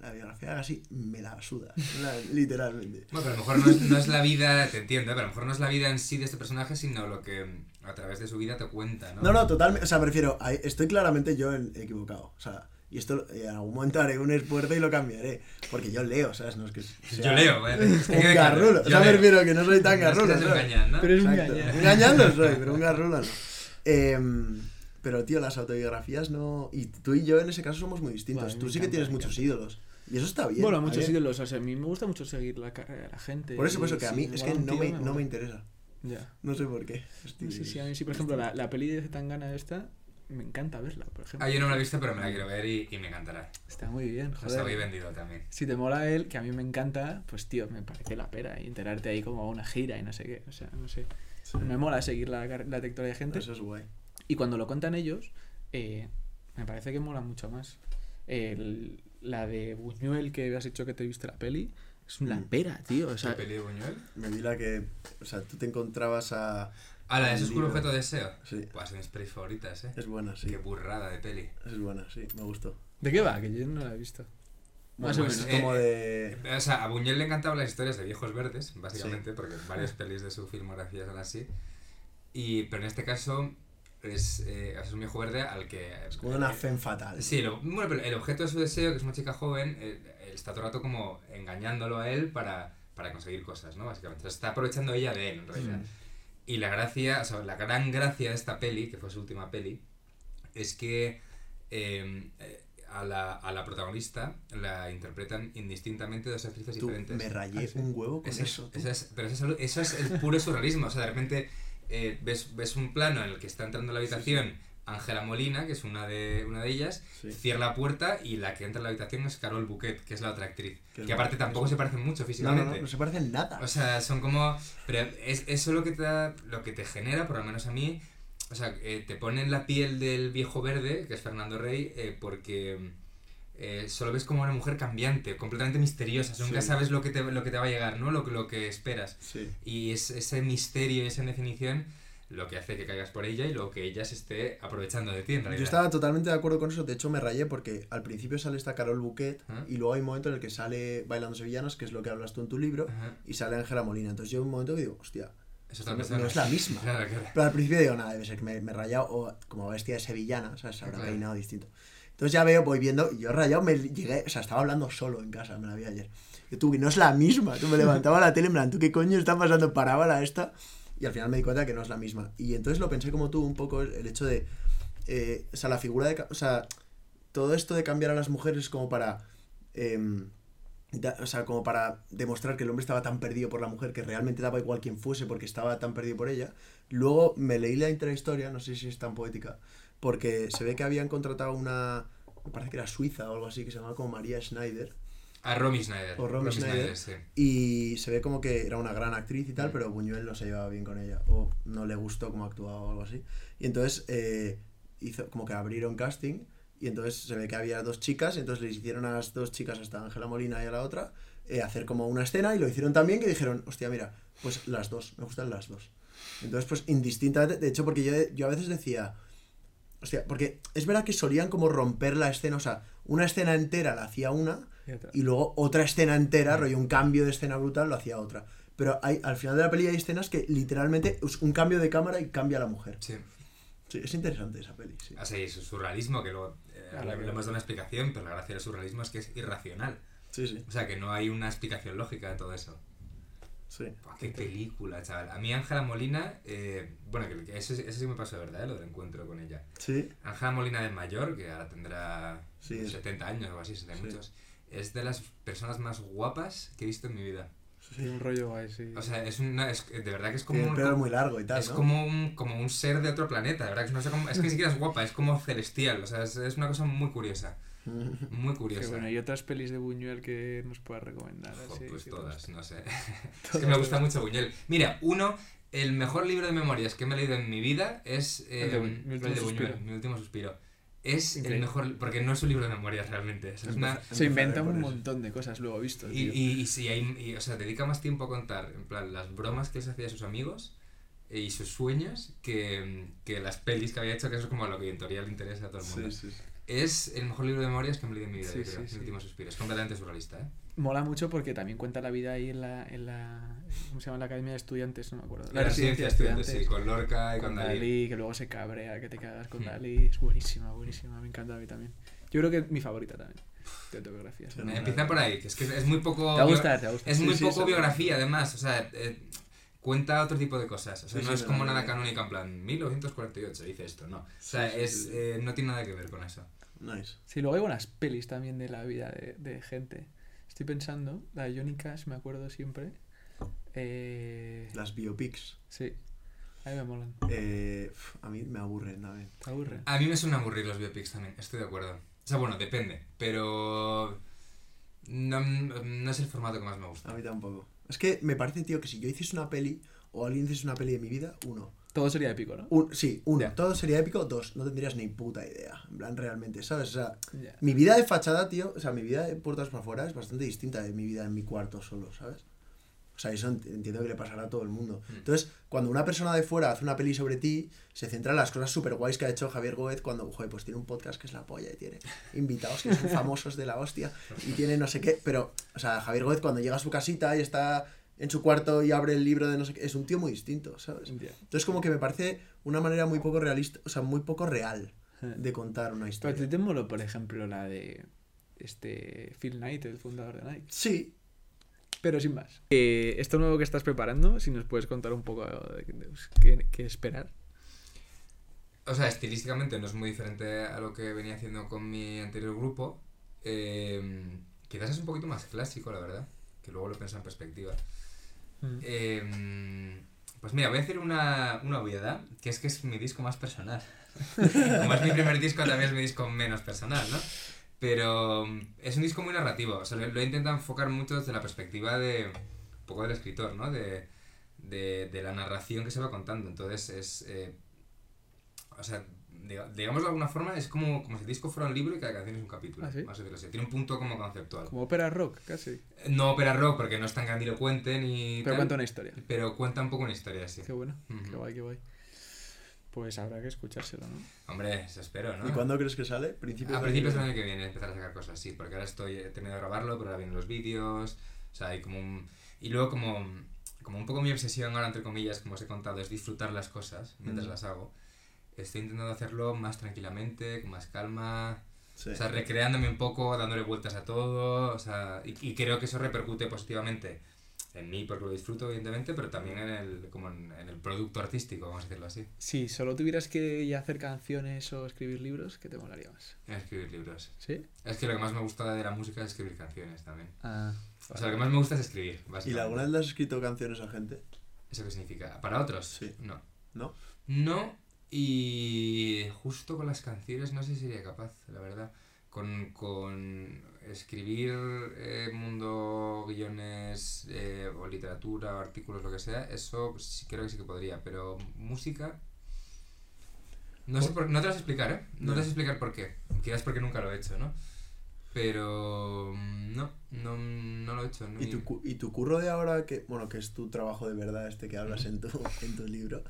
La biografía de Agassi me la suda, literalmente. Bueno, pero a lo mejor no es, no es la vida, te entiendo, ¿eh? pero a lo mejor no es la vida en sí de este personaje, sino lo que a través de su vida te cuenta, ¿no? No, no, totalmente. O sea, prefiero. Estoy claramente yo equivocado. O sea, y esto eh, en algún momento haré un esfuerzo y lo cambiaré. Porque yo leo, ¿sabes? No es que. sea Yo leo, ¿vale? Es que Un garrulo. O yo sea, me leo. refiero que no soy tan No es que garrulo. ¿sabes? engañado, ¿no? Pero es un Exacto. gañán. Engañando soy, pero un garrulo no. Em, pero, tío, las autobiografías no. Y tú y yo en ese caso somos muy distintos. Vale, tú sí que tienes muchos encanta. ídolos. Y eso está bien. Bueno, muchos ídolos. O sea, a mí me gusta mucho seguir la carrera de la gente. Por eso, por eso, que a mí es que no tío, me, no me interesa. Ya. No sé por qué. Estoy- Sí, sí, a mí sí, por ejemplo, la, la peli de Zetangana esta, me encanta verla, por ejemplo. Ah, yo no la he visto, pero me la quiero ver y, y me encantará. Está muy bien, Está muy joder. vendido también. Si te mola él, que a mí me encanta, pues tío, me parece la pera. Y enterarte ahí como a una gira y no sé qué. O sea, no sé. Sí. Me mola seguir la, la trayectoria de gente. Eso es guay. Y cuando lo cuentan ellos, eh, me parece que mola mucho más. El- la de Buñuel, que has dicho que te viste la peli, es una Mm. pera, tío. O sea, ¿Qué peli de Buñuel? Me vi la que. O sea, tú te encontrabas a. Ah, la de ese oscuro objeto de deseo. Sí. Pues son mis pelis favoritas, ¿eh? Es buena, sí. Qué burrada de peli. Es buena, sí. Me gustó. ¿de qué va? Que yo no la he visto. Más Bueno, o pues menos. es como Eh, de. O sea, a Buñuel le encantaban las historias de viejos verdes, básicamente, porque varias pelis de su filmografía son así. Y, pero en este caso es, eh, es un viejo verde al que... Es como una fe fatal. Sí, lo- bueno, pero el objeto de su deseo, que es una chica joven, eh, él está todo el rato como engañándolo a él para, para conseguir cosas, ¿no? Básicamente. Entonces, está aprovechando ella de él, en realidad. Mm. Y la gracia, o sea, la gran gracia de esta peli, que fue su última peli, es que eh, eh, a, la, a la protagonista la interpretan indistintamente dos actrices Tú, diferentes. me rayé Ah, un huevo con Eso eso. es, pero eso es, eso es el puro surrealismo. O sea, de repente eh, ves, ves un plano en el que está entrando a la habitación Ángela Molina, que es una de, una de ellas, Sí. cierra la puerta y la que entra a la habitación es Carol Bouquet, que es la otra actriz. Que aparte tampoco se parecen mucho No, no, físicamente. no, no se parecen nada. O sea, son como... Pero es, eso lo que te da, lo que te genera, por lo menos a mí, o sea, eh, te pone en la piel del viejo verde, que es Fernando Rey, eh, porque eh, solo ves como una mujer cambiante, completamente misteriosa, sea, nunca Sí. sabes lo que, te, lo que te va a llegar, ¿no? Lo, que- lo que esperas. Sí. Y es ese misterio y esa indefinición lo que hace que caigas por ella y lo que ella se esté aprovechando de ti, en realidad. Yo estaba totalmente de acuerdo con eso, de hecho me rayé porque al principio sale esta Carol Bouquet Ajá. y luego hay un momento en el que sale Bailando Sevillanas, que es lo que hablas tú en tu libro, Ajá. y sale Ángela Molina. Entonces yo un momento que digo, hostia, no- es la misma. Claro, claro. Pero al principio digo, nada, debe ser que me, me he rayado o como bestia de sevillana, o sea, se habrá Claro. peinado distinto. Entonces ya veo, voy viendo, y yo rayado, me llegué, o sea, estaba hablando solo en casa, me la vi ayer. Yo que no es la misma, tú me levantaba la tele en tú qué coño está pasando, paraba la esta, y al final me di cuenta que no es la misma. Y entonces lo pensé como tú, un poco el, hecho de, eh, o sea, la figura de, o sea, todo esto de cambiar a las mujeres como para, em, o sea, como para demostrar que el hombre estaba tan perdido por la mujer que realmente daba igual quién fuese porque estaba tan perdido por ella. Luego me leí la intrahistoria, no sé si es tan poética, porque se ve que habían contratado una, me parece que era suiza o algo así, que se llamaba como María Schneider, A Romy Schneider. O Romy Schneider. sí. y se ve como que era una gran actriz y tal, Mm. pero Buñuel no se llevaba bien con ella, o no le gustó cómo actuaba o algo así. Y entonces eh, hizo como que abrieron casting, y entonces se ve que había dos chicas, y entonces les hicieron a las dos chicas, hasta Ángela Molina y a la otra, eh, hacer como una escena, y lo hicieron también, que dijeron, hostia, mira, pues las dos, me gustan las dos. Entonces, pues indistintamente, de hecho, porque yo, yo a veces decía, hostia, porque es verdad que solían como romper la escena, o sea, una escena entera la hacía una, Y luego otra escena entera, rollo un cambio de escena brutal, lo hacía otra. Pero hay, al final de la peli hay escenas que literalmente es un cambio de cámara y cambia la mujer. Sí. Sí, es interesante esa peli, sí. Y su surrealismo, que luego eh, Claro, le, hemos dado una explicación, pero la gracia del surrealismo es que es irracional. Sí, sí, O sea, que no hay una explicación lógica de todo eso. Sí. Qué película, chaval. A mí Ángela Molina, eh, bueno, que, que eso, eso sí me pasó de verdad, eh, lo del encuentro con ella. Sí, Ángela Molina de mayor, que ahora tendrá Sí, unos es- 70 años o así, 70 Sí. muchos, es de las personas más guapas que he visto en mi vida. Sí, un rollo guay, sí. O sea, es una, es, de verdad que es como Tiene un, pelo muy largo y tal, es ¿no? como un, como un ser de otro planeta, de verdad que no sé cómo- es que ni siquiera es guapa, es como celestial, o sea, es, es una cosa muy curiosa, muy curiosa. bueno, y otras pelis de Buñuel que nos puedas recomendar. Jo, así, pues todas, no sé. Es que me gusta mucho Buñuel. Mira, uno, el mejor libro de memorias que me he leído en mi vida es eh, El de Bu- Mi el último de Buñuel. Mi último suspiro. Es Increíble. el mejor, porque no es un libro de memorias realmente, es una... Se inventa Empezaré por un montón de cosas, luego visto. Y, y, y sí, hay, y, o sea, dedica más tiempo a contar, en plan, las bromas que se hacía a sus amigos eh, y sus sueños que, que las pelis que había hecho, que eso es como lo que en teoría le interesa a todo el mundo. Sí, sí, sí. Es el mejor libro de memorias que me he leído en mi vida, Sí, yo creo. sí, sí. último suspiro. Es completamente surrealista, ¿eh? Mola mucho porque también cuenta la vida ahí en la, en la ¿cómo se llama? La Academia de Estudiantes, no me acuerdo. La residencia de estudiantes, sí, con Lorca y con con Dalí. Dalí. que luego se cabrea, que te cagas con Hmm. Dalí. Es buenísima, buenísima, me encanta a mí también. Yo creo que es mi favorita también, de autobiografía. Sí, ¿no? Empieza por ahí, que es que es muy poco... Te va a bio- gustar, te va a gustar. Es muy poco biografía, además. O sea, eh, cuenta otro tipo de cosas. O sea, Sí, no sí, es como nada canónica, en plan, 1948 dice esto, no. O sea, es, eh, no tiene nada que ver con eso. Nice. Sí, luego hay buenas pelis también de la vida de, de gente. Estoy pensando, la de Johnny Cash, me acuerdo siempre. Eh, Las biopics. sí, a mí me molan. Eh, a mí me aburren también. ¿Te aburre? A mí me suena aburrir los biopics también, estoy de acuerdo. O sea, bueno, depende, pero... No, no es el formato que más me gusta. A mí tampoco. Es que me parece, tío, que si yo hiciese una peli o alguien hiciese una peli de mi vida, uno. Todo sería épico, ¿no? Un, sí, uno. Todo sería épico. Dos, no tendrías ni puta idea. En plan, realmente, ¿sabes? O sea, mi vida de fachada, tío, o sea, mi vida de puertas para afuera es bastante distinta de mi vida en mi cuarto solo, ¿sabes? O sea, eso ent- entiendo que le pasará a todo el mundo. Mm. Entonces, cuando una persona de fuera hace una peli sobre ti, se centra en las cosas súper guays que ha hecho Javier Gómez cuando, joder, pues tiene un podcast que es la polla y tiene invitados que son famosos de la hostia y tiene no sé qué. Pero, o sea, Javier Gómez cuando llega a su casita y está en su cuarto y abre el libro de no sé qué, es un tío muy distinto, ¿sabes? Entonces, como que me parece una manera muy poco realista, o sea, muy poco real Eh. de contar una Pero historia. ti te moló, por ejemplo, la de este Phil Knight, el fundador de Nike. Sí, Pero sin más. Eh, esto nuevo que estás preparando, si nos puedes contar un poco de, de- qué, qué esperar. O sea, estilísticamente no es muy diferente a lo que venía haciendo con mi anterior grupo. Eh, quizás es un poquito más clásico, la verdad, que luego lo pienso en perspectiva. Eh, pues mira, voy a decir una, una obviedad, que es que es mi disco más personal. Como es mi primer disco, también es mi disco menos personal, ¿no? Pero mm, es un disco muy narrativo, o sea, lo, he intentado enfocar mucho desde la perspectiva de un poco del escritor, ¿no? De, de, de la narración que se va contando. Entonces es... eh, o sea, digamos de alguna forma, es como, como si el disco fuera un libro y cada canción es un capítulo. ¿Ah, sí? Más o menos. Tiene un punto como conceptual. Como ópera rock, casi. No ópera rock porque no es tan grandilocuente ni... Pero tal, cuenta una historia. pero cuenta un poco una historia, sí. Qué bueno, Ujú. qué guay, qué guay. Pues habrá que escuchárselo, ¿no? Hombre, eso espero, ¿no? ¿y cuándo crees que sale? ¿Principios A principios del año que viene empezar a sacar cosas, sí, porque ahora estoy, he terminado de grabarlo, pero ahora vienen los vídeos, o sea, hay como un... Y luego como, como un poco mi obsesión ahora, entre comillas, como os he contado, es disfrutar las cosas mientras Mm. las hago. Estoy intentando hacerlo más tranquilamente, con más calma, Sí. o sea, recreándome un poco, dándole vueltas a todo, o sea, y, y creo que eso repercute positivamente en mí porque lo disfruto, evidentemente, pero también en el, como en, en el producto artístico, vamos a decirlo así, Si solo tuvieras que ya hacer canciones o escribir libros, ¿qué te molaría más? escribir libros. ¿Sí? Es que lo que más me gusta de la música es escribir canciones también. Ah. O sea, lo que más me gusta es escribir, ¿Y básicamente. la- alguna vez le has escrito canciones a gente? ¿Eso qué significa? ¿Para otros? Sí. No. ¿No? No, y justo con las canciones no sé si sería capaz, la verdad. Con, con escribir eh, mundo, guiones eh, o literatura o artículos, lo que sea, eso sí creo que sí que podría, pero música... No, sé por- no te lo sé explicar, ¿eh? No, No. te sé explicar por qué. Quizás porque nunca lo he hecho, ¿no? Pero mm, no, no, no lo he hecho. ¿Y tu, y tu curro de ahora, que bueno, que es tu trabajo de verdad, este que hablas en tu, en tu libro,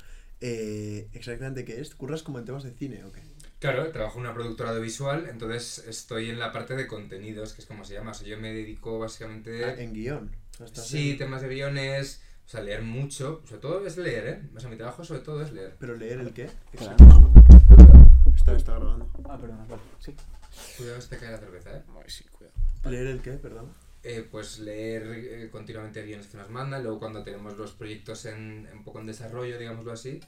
eh, exactamente qué es? ¿Curras como en temas de cine o qué? Claro, trabajo en una productora audiovisual, entonces estoy en la parte de contenidos, que es como se llama. O sea, yo me dedico básicamente... Ah, en guion. Sí, en- temas de guiones, o sea, leer mucho. Sobre todo es leer, ¿eh? O sea, mi trabajo sobre todo es leer. ¿Pero leer el qué? Espera. Está, está grabando. Ah, perdona, vale. Sí. Cuidado, se te cae la cerveza, ¿eh? Ay, sí, cuidado. ¿Leer el qué? Perdón. Eh, pues leer eh, continuamente guiones que nos mandan, luego cuando tenemos los proyectos en, un poco en desarrollo, digámoslo así,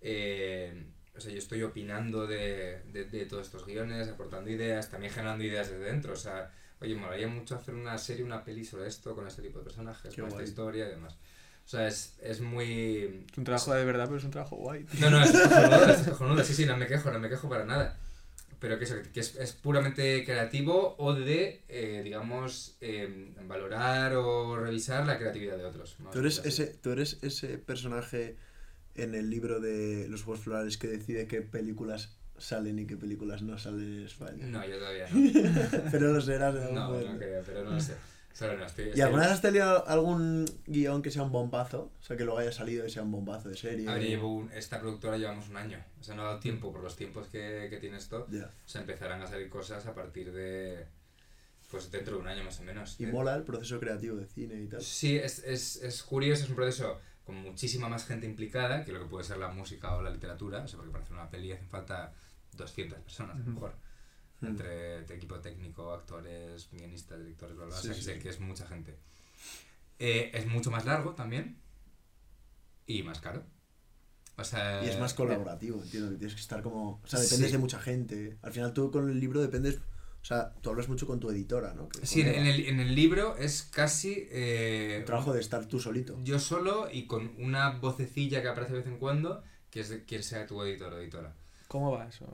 eh, o sea, yo estoy opinando de, de, de todos estos guiones, aportando ideas, también generando ideas desde dentro, o sea, oye, me molaría mucho hacer una serie, una peli sobre esto, con este tipo de personajes, Qué con esta historia y demás. O sea, es, es muy... Es un trabajo de verdad, pero es un trabajo guay. No, no, es cojonudo, es cojonudo, sí, sí, no me quejo, no me quejo para nada. Pero que, eso, que es, es puramente creativo o de, eh, digamos, eh, valorar o revisar la creatividad de otros. vamos ¿Tú eres, ese, ¿Tú eres ese personaje en el libro de Los Juegos Florales que decide qué películas salen y qué películas no salen en España? No, yo todavía no. Pero lo serás en algún No, momento. no creo, pero no lo sé. Solo no, estoy- ¿Y alguna vez has tenido algún guion que sea un bombazo? O sea, que luego haya salido y sea un bombazo de serie. A ver, llevo un- esta productora llevamos un año. O sea, no ha dado tiempo por los tiempos que, que tiene esto. Ya. O sea, empezarán a salir cosas a partir de. Pues dentro de un año más o menos. Y Eh, mola el proceso creativo de cine y tal. Sí, es, es, es curioso, es un proceso con muchísima más gente implicada que lo que puede ser la música o la literatura. O sea, porque para hacer una peli hacen falta 200 personas, a lo mejor. Mm. Entre de equipo técnico, actores, guionistas, directores, bla, bla. Sí, o sea, que, sí, sé sí. que es mucha gente. Eh, es mucho más largo también. Y más caro. O sea, Y es más colaborativo, entiendo, que tienes que estar como... O sea, Sí. dependes de mucha gente. Al final tú con el libro dependes... O sea, tú hablas mucho con tu editora, ¿no? Que Sí, en el, en el libro es casi... eh, El trabajo de estar tú solito. Yo solo y con una vocecilla que aparece de vez en cuando, que es de quien sea tu editor o editora. ¿Cómo va eso?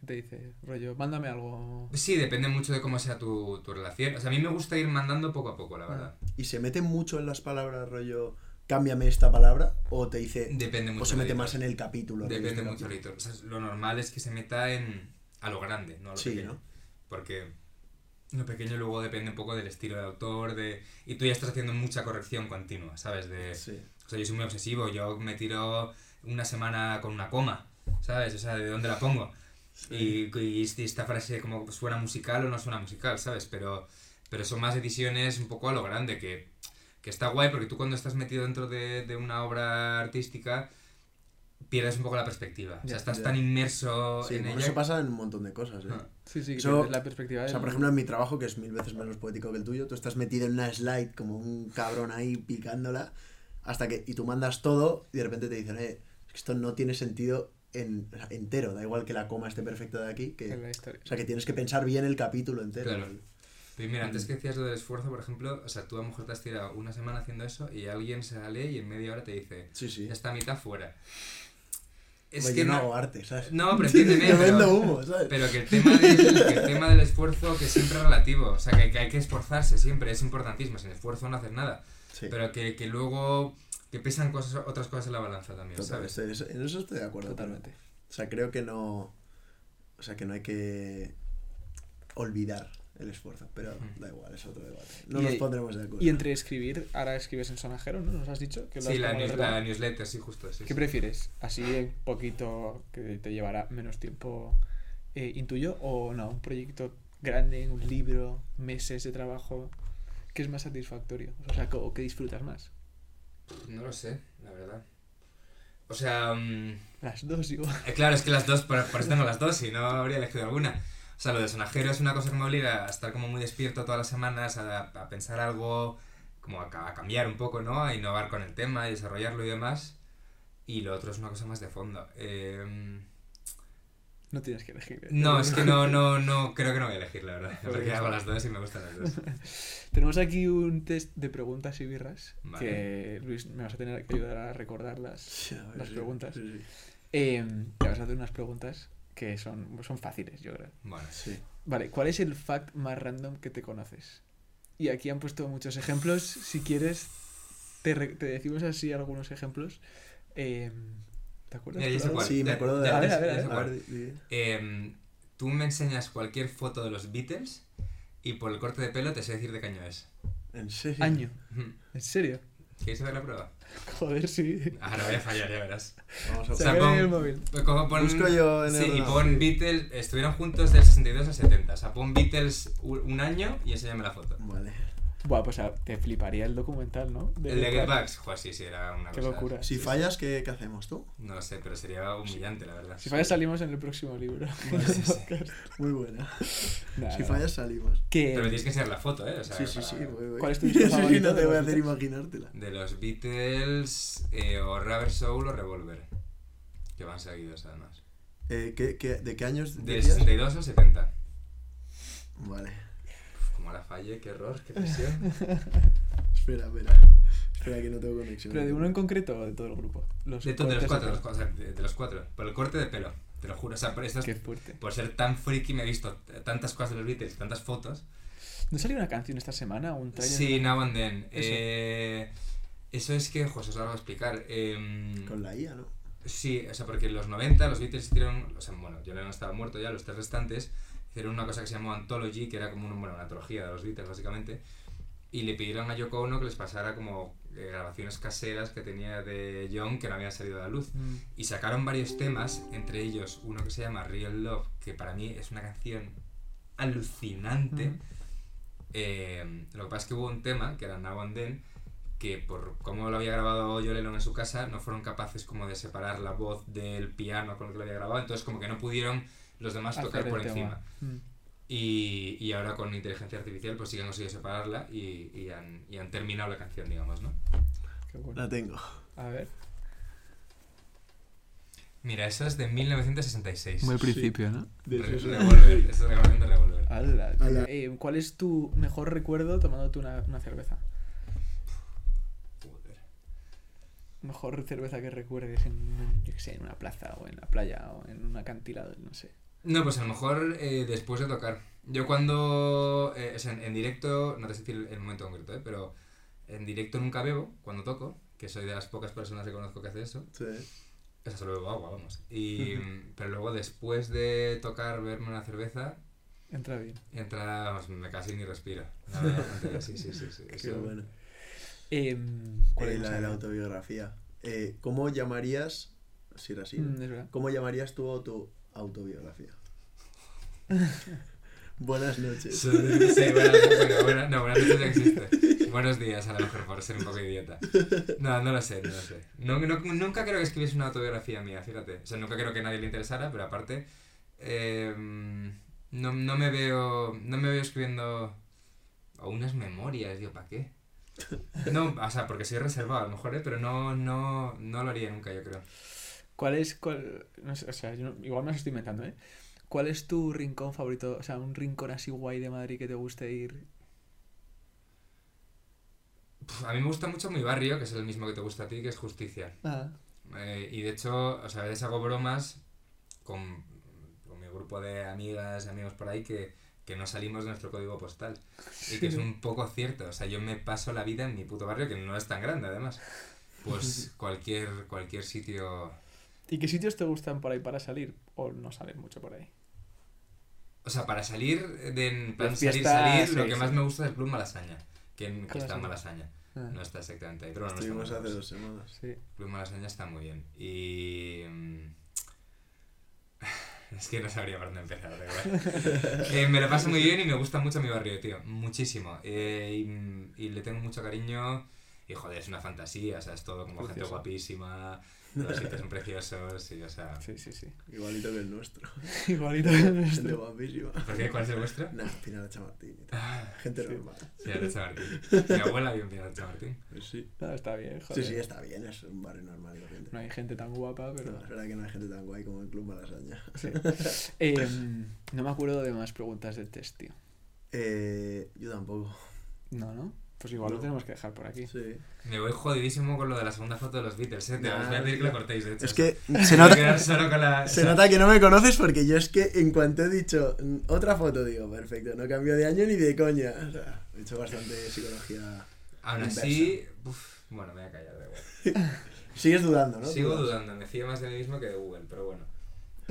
¿Qué te dice? Rollo, mándame algo. Sí, depende mucho de cómo sea tu, tu relación. O sea, a mí me gusta ir mandando poco a poco, la verdad. Y se mete mucho en las palabras, rollo, cámbiame esta palabra, o te dice... Depende mucho. O se mete editor. más en el capítulo. Depende este mucho capítulo. editor. O sea, lo normal es que se meta en a lo grande, no a lo Sí, pequeño. ¿no? Porque lo pequeño luego depende un poco del estilo del autor, de... Y tú ya estás haciendo mucha corrección continua, ¿sabes? De... Sí. O sea, yo soy muy obsesivo, yo me tiro una semana con una coma, ¿sabes? O sea, ¿de dónde la pongo? Y, y si esta frase como suena musical o no suena musical, ¿sabes? Pero, pero son más ediciones un poco a lo grande, que, que está guay porque tú cuando estás metido dentro de, de una obra artística pierdes un poco la perspectiva. O sea, Ya, estás ya. tan inmerso Sí, en ella. eso pasa en un montón de cosas, ¿eh? Ah. Sí, sí, que Eso- pierdes la perspectiva O sea, por ejemplo, en mi trabajo, que es mil veces menos poético que el tuyo, tú estás metido en una slide como un cabrón ahí picándola, hasta que, y tú mandas todo y de repente te dicen, eh, es que esto no tiene sentido en, entero, da igual que la coma esté perfecta de aquí, que, en la historia. o sea, que tienes que pensar bien el capítulo entero. Claro. Pero mira, Mm. antes que decías lo del esfuerzo, por ejemplo, o sea, tú a lo mejor te has tirado una semana haciendo eso y alguien lee y en media hora te dice, Sí, sí. esta mitad fuera. Es Pues que yo no no, hago arte, ¿sabes? no, pero entiéndeme, pero, humo, ¿sabes? pero que, el tema del, que el tema del esfuerzo que siempre es relativo, o sea, que, que hay que esforzarse siempre, es importantísimo, sin esfuerzo no hacer nada, Sí. pero que, que luego que pesan cosas, otras cosas en la balanza también, Total, ¿sabes? estoy- en eso estoy de acuerdo. Totalmente. O sea, creo que no. O sea, que no hay que olvidar el esfuerzo, pero da igual, es otro debate. No Y- nos pondremos de acuerdo. Y entre escribir, ahora escribes en sonajero, ¿no? ¿Nos has dicho? Que lo Sí, has la, news- la newsletter, sí, justo, sí. ¿Qué sí. prefieres? ¿Así un poquito que te llevará menos tiempo, eh, intuyo? ¿O no? ¿Un proyecto grande, un libro, meses de trabajo? ¿Qué es más satisfactorio? O sea, ¿o qué disfrutas más? No lo sé, la verdad. O sea... mm, Las dos, igual. Eh, claro, es que las dos, por, por eso tengo las dos y no habría elegido alguna. O sea, lo de sonajero es una cosa que me obliga a estar como muy despierto todas las semanas, a, a pensar algo, como a, a cambiar un poco, ¿no? A innovar con el tema y desarrollarlo y demás. Y lo otro es una cosa más de fondo. Eh, No tienes que elegir. ¿eh? no, es que no, no, no, creo que no voy a elegir, la verdad. Porque hago las dos y me gustan las dos. Tenemos aquí un test de preguntas y birras Vale. que, Luis, me vas a tener que ayudar a recordarlas. Sí, a ver, las sí, preguntas. sí, sí. Eh, te vas a hacer unas preguntas que son, son fáciles, yo creo. Bueno, Sí. Vale, ¿cuál es el fact más random que te conoces? Y aquí han puesto muchos ejemplos. Si quieres, te, te decimos así algunos ejemplos. Eh, ¿Te acuerdas? Mira, ya sé Claro. cuál. Sí, me acuerdo de ya A ver, a ver, a ver. Tú me enseñas cualquier foto de los Beatles y por el corte de pelo te sé decir de qué año es. ¿En serio? Año. ¿En serio? ¿Quieres hacer la prueba? Joder, sí. Ahora voy a fallar, ya verás. Vamos a O sea, Saca pon- el móvil. Pues como pon- Busco yo en el Sí, y pon. Beatles, estuvieron juntos del 62 al 70. O sea, pon Beatles un año y enséñame la foto. Vale. Buah, pues te fliparía el documental, ¿no? De- El de Get claro. Backs, joder, sí, sí, era una Qué cosa. locura. Si Sí, fallas, ¿qué, qué hacemos tú? No lo sé, pero sería humillante, la verdad. Si fallas salimos en el próximo libro. Sí, sí. Muy buena. Si fallas, salimos. Que- Pero me tienes que enseñar la foto, ¿eh? O sea, Sí, sí, sí. voy, voy. ¿Cuál es tu Sí, disco sí, favorito no de te voy a los hacer Beatles? imaginártela. De los Beatles, eh, o Rubber Soul o Revolver. Que van seguidos, además. Eh, ¿qué, qué, ¿De qué años Del decías? 62 al 70. Vale. Como la falle, qué error, qué presión. Espera, espera. Espera que no tengo conexión. Pero de uno en concreto o de todo el grupo. Los De, to- de los cuatro, los, cuatro, o sea, de, de los cuatro. Por el corte de pelo, te lo juro. O sea, por, esto pelo. es- Qué fuerte. por ser tan friki me he visto tantas cosas de los Beatles, tantas fotos. ¿No salió una canción esta semana? ¿Un trailer? Sí, Now and Then. Eso. Eh, eso es que, José, os lo voy a explicar. Em, Con la IA, ¿no? Sí, o sea, porque en los 90 los Beatles hicieron, o sea, bueno, yo no estaba muerto ya, los tres restantes, hicieron una cosa que se llamó Anthology, que era como un- bueno, una antología de los Beatles, básicamente, y le pidieron a Yoko Ono que les pasara como eh, grabaciones caseras que tenía de John que no habían salido a la luz. Mm. Y sacaron varios temas, entre ellos uno que se llama Real Love, que para mí es una canción alucinante. Mm. Eh, lo que pasa es que hubo un tema, que era Now and Then, que por cómo lo había grabado John Lennon en su casa, no fueron capaces como de separar la voz del piano con el que lo había grabado, entonces como que no pudieron los demás tocar por encima. Mm. Y, y ahora con inteligencia artificial pues sí que han conseguido separarla y, y, han, y han terminado la canción, digamos, ¿no? Qué bueno. La tengo. A ver. Mira, eso es de 1966. Muy al principio, ¿no? De Re- Revolver, es de Revolver. Ala, tío. Ala. Eh, ¿Cuál es tu mejor recuerdo tomándote una, una cerveza? Joder. Mejor cerveza que recuerdes en, yo sé, en una plaza o en la playa o en un acantilado, no sé. No, pues a lo mejor eh, después de tocar. Yo cuando, eh, o sea, en, en directo, no te sé decir el, momento concreto, ¿eh? pero en directo nunca bebo cuando toco, que soy de las pocas personas que conozco que hace eso. Sí. O sea, solo bebo agua, vamos. Y, pero luego después de tocar, verme una cerveza, Entra bien. entra, vamos, me casi ni respiro. La verdad, bastante, sí, sí, sí. sí, Qué eso. bueno. Em, ¿Cuál Eh, es la de la autobiografía. Eh, ¿Cómo llamarías, si era así, ¿no? Mm. ¿cómo llamarías tú tu autobiografía? Buenas noches. Sí, buenas, bueno, buena- no, buenas noches ya existe. Buenos días, a lo mejor, por ser un poco idiota. No, no lo sé, no lo sé. Nunca creo que escribiese una autobiografía mía, fíjate. O sea, nunca creo que nadie le interesara, pero aparte, eh, no, no me veo no me veo escribiendo o unas memorias, digo, ¿para qué? No, o sea, porque soy reservado a lo mejor, ¿eh? pero no, no, no lo haría nunca, yo creo. ¿Cuál es, cuál, no sé, o sea, yo no- igual me lo estoy inventando, ¿eh? ¿Cuál es tu rincón favorito, o sea, un rincón así guay de Madrid que te guste ir? A mí me gusta mucho mi barrio, que es el mismo que te gusta a ti, que es Justicia. Ah, Eh, y de hecho, o sea, a veces hago bromas con, con mi grupo de amigas y amigos por ahí que, que no salimos de nuestro código postal. Y que es un poco cierto. O sea, yo me paso la vida en mi puto barrio, que no es tan grande además. Pues cualquier, cualquier sitio... ¿Y qué sitios te gustan por ahí para salir? ¿O no sales mucho por ahí? O sea, para salir, de, en plan De salir, salir, lo que sí. más me gusta es el Club Malasaña. Que, en- que ¿Cómo está en? Malasaña. Ah, No está exactamente ahí, pero bueno, no Estuvimos está muy hace dos semanas. sí. Club Malasaña está muy bien. Y. mm, Es que no sabría por dónde empezar, da igual. Eh, me lo paso muy bien y me gusta mucho mi barrio, tío. Muchísimo. Eh, y, y le tengo mucho cariño. Y joder, es una fantasía, o sea, es todo como gente guapísima. Los sitios son preciosos y, o sea. Sí, sí, sí. Igualito que el nuestro. Igualito que el Gente nuestro. guapísima. ¿Por qué? ¿Cuál es el vuestro? Nah, Pinar Chamartín. Ah, Gente Sí. normal. Pinar de Chamartín. Mi abuela vive en Pinar de Chamartín. Pues sí. No, está bien, joder. Sí, sí, está bien. Es un barrio normal y corriente. No hay gente tan guapa, pero... No, es verdad que no hay gente tan guay como el Club Malasaña. Sí. Em, no me acuerdo de más preguntas del test, tío. Eh, yo tampoco. No, ¿no? Pues igual lo tenemos que dejar por aquí. Sí. Me voy jodidísimo con lo de la segunda foto de los Beatles, eh. Te voy a pedir que lo tío. cortéis, de hecho. Es que se nota, quedar solo con la. se o sea, nota que no me conoces porque yo es que en cuanto he dicho otra foto digo, perfecto, no cambio de año ni de coña. O sea, he hecho bastante psicología. Aún así, uf, bueno, me voy a callar, da igual. Sigues dudando, ¿no? Sigo Dudas. dudando, me fío más de mí mismo que de Google, pero bueno.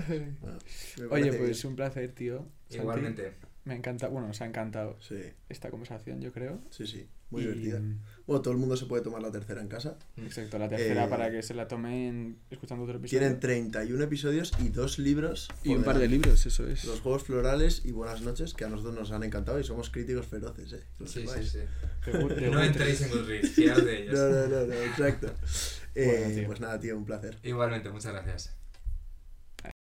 Bueno, me Oye, pues bien. un placer, tío. Santi. Igualmente. Me encanta, bueno, nos ha encantado Sí, esta conversación, yo creo. sí, sí. Muy Y, divertida. Bueno, todo el mundo se puede tomar la tercera en casa. Exacto, la tercera Eh, para que se la tomen escuchando otro episodio. Tienen 31 episodios y dos libros. y un par de libros, eso es. Los Juegos Florales y Buenas noches, que a nosotros nos han encantado y somos críticos feroces, ¿eh? Que Sí, sí, No entréis en Goodreads, de ellos. No, no, no, no, exacto. Eh, Bueno, tío. pues nada, tío, un placer. Igualmente, muchas gracias.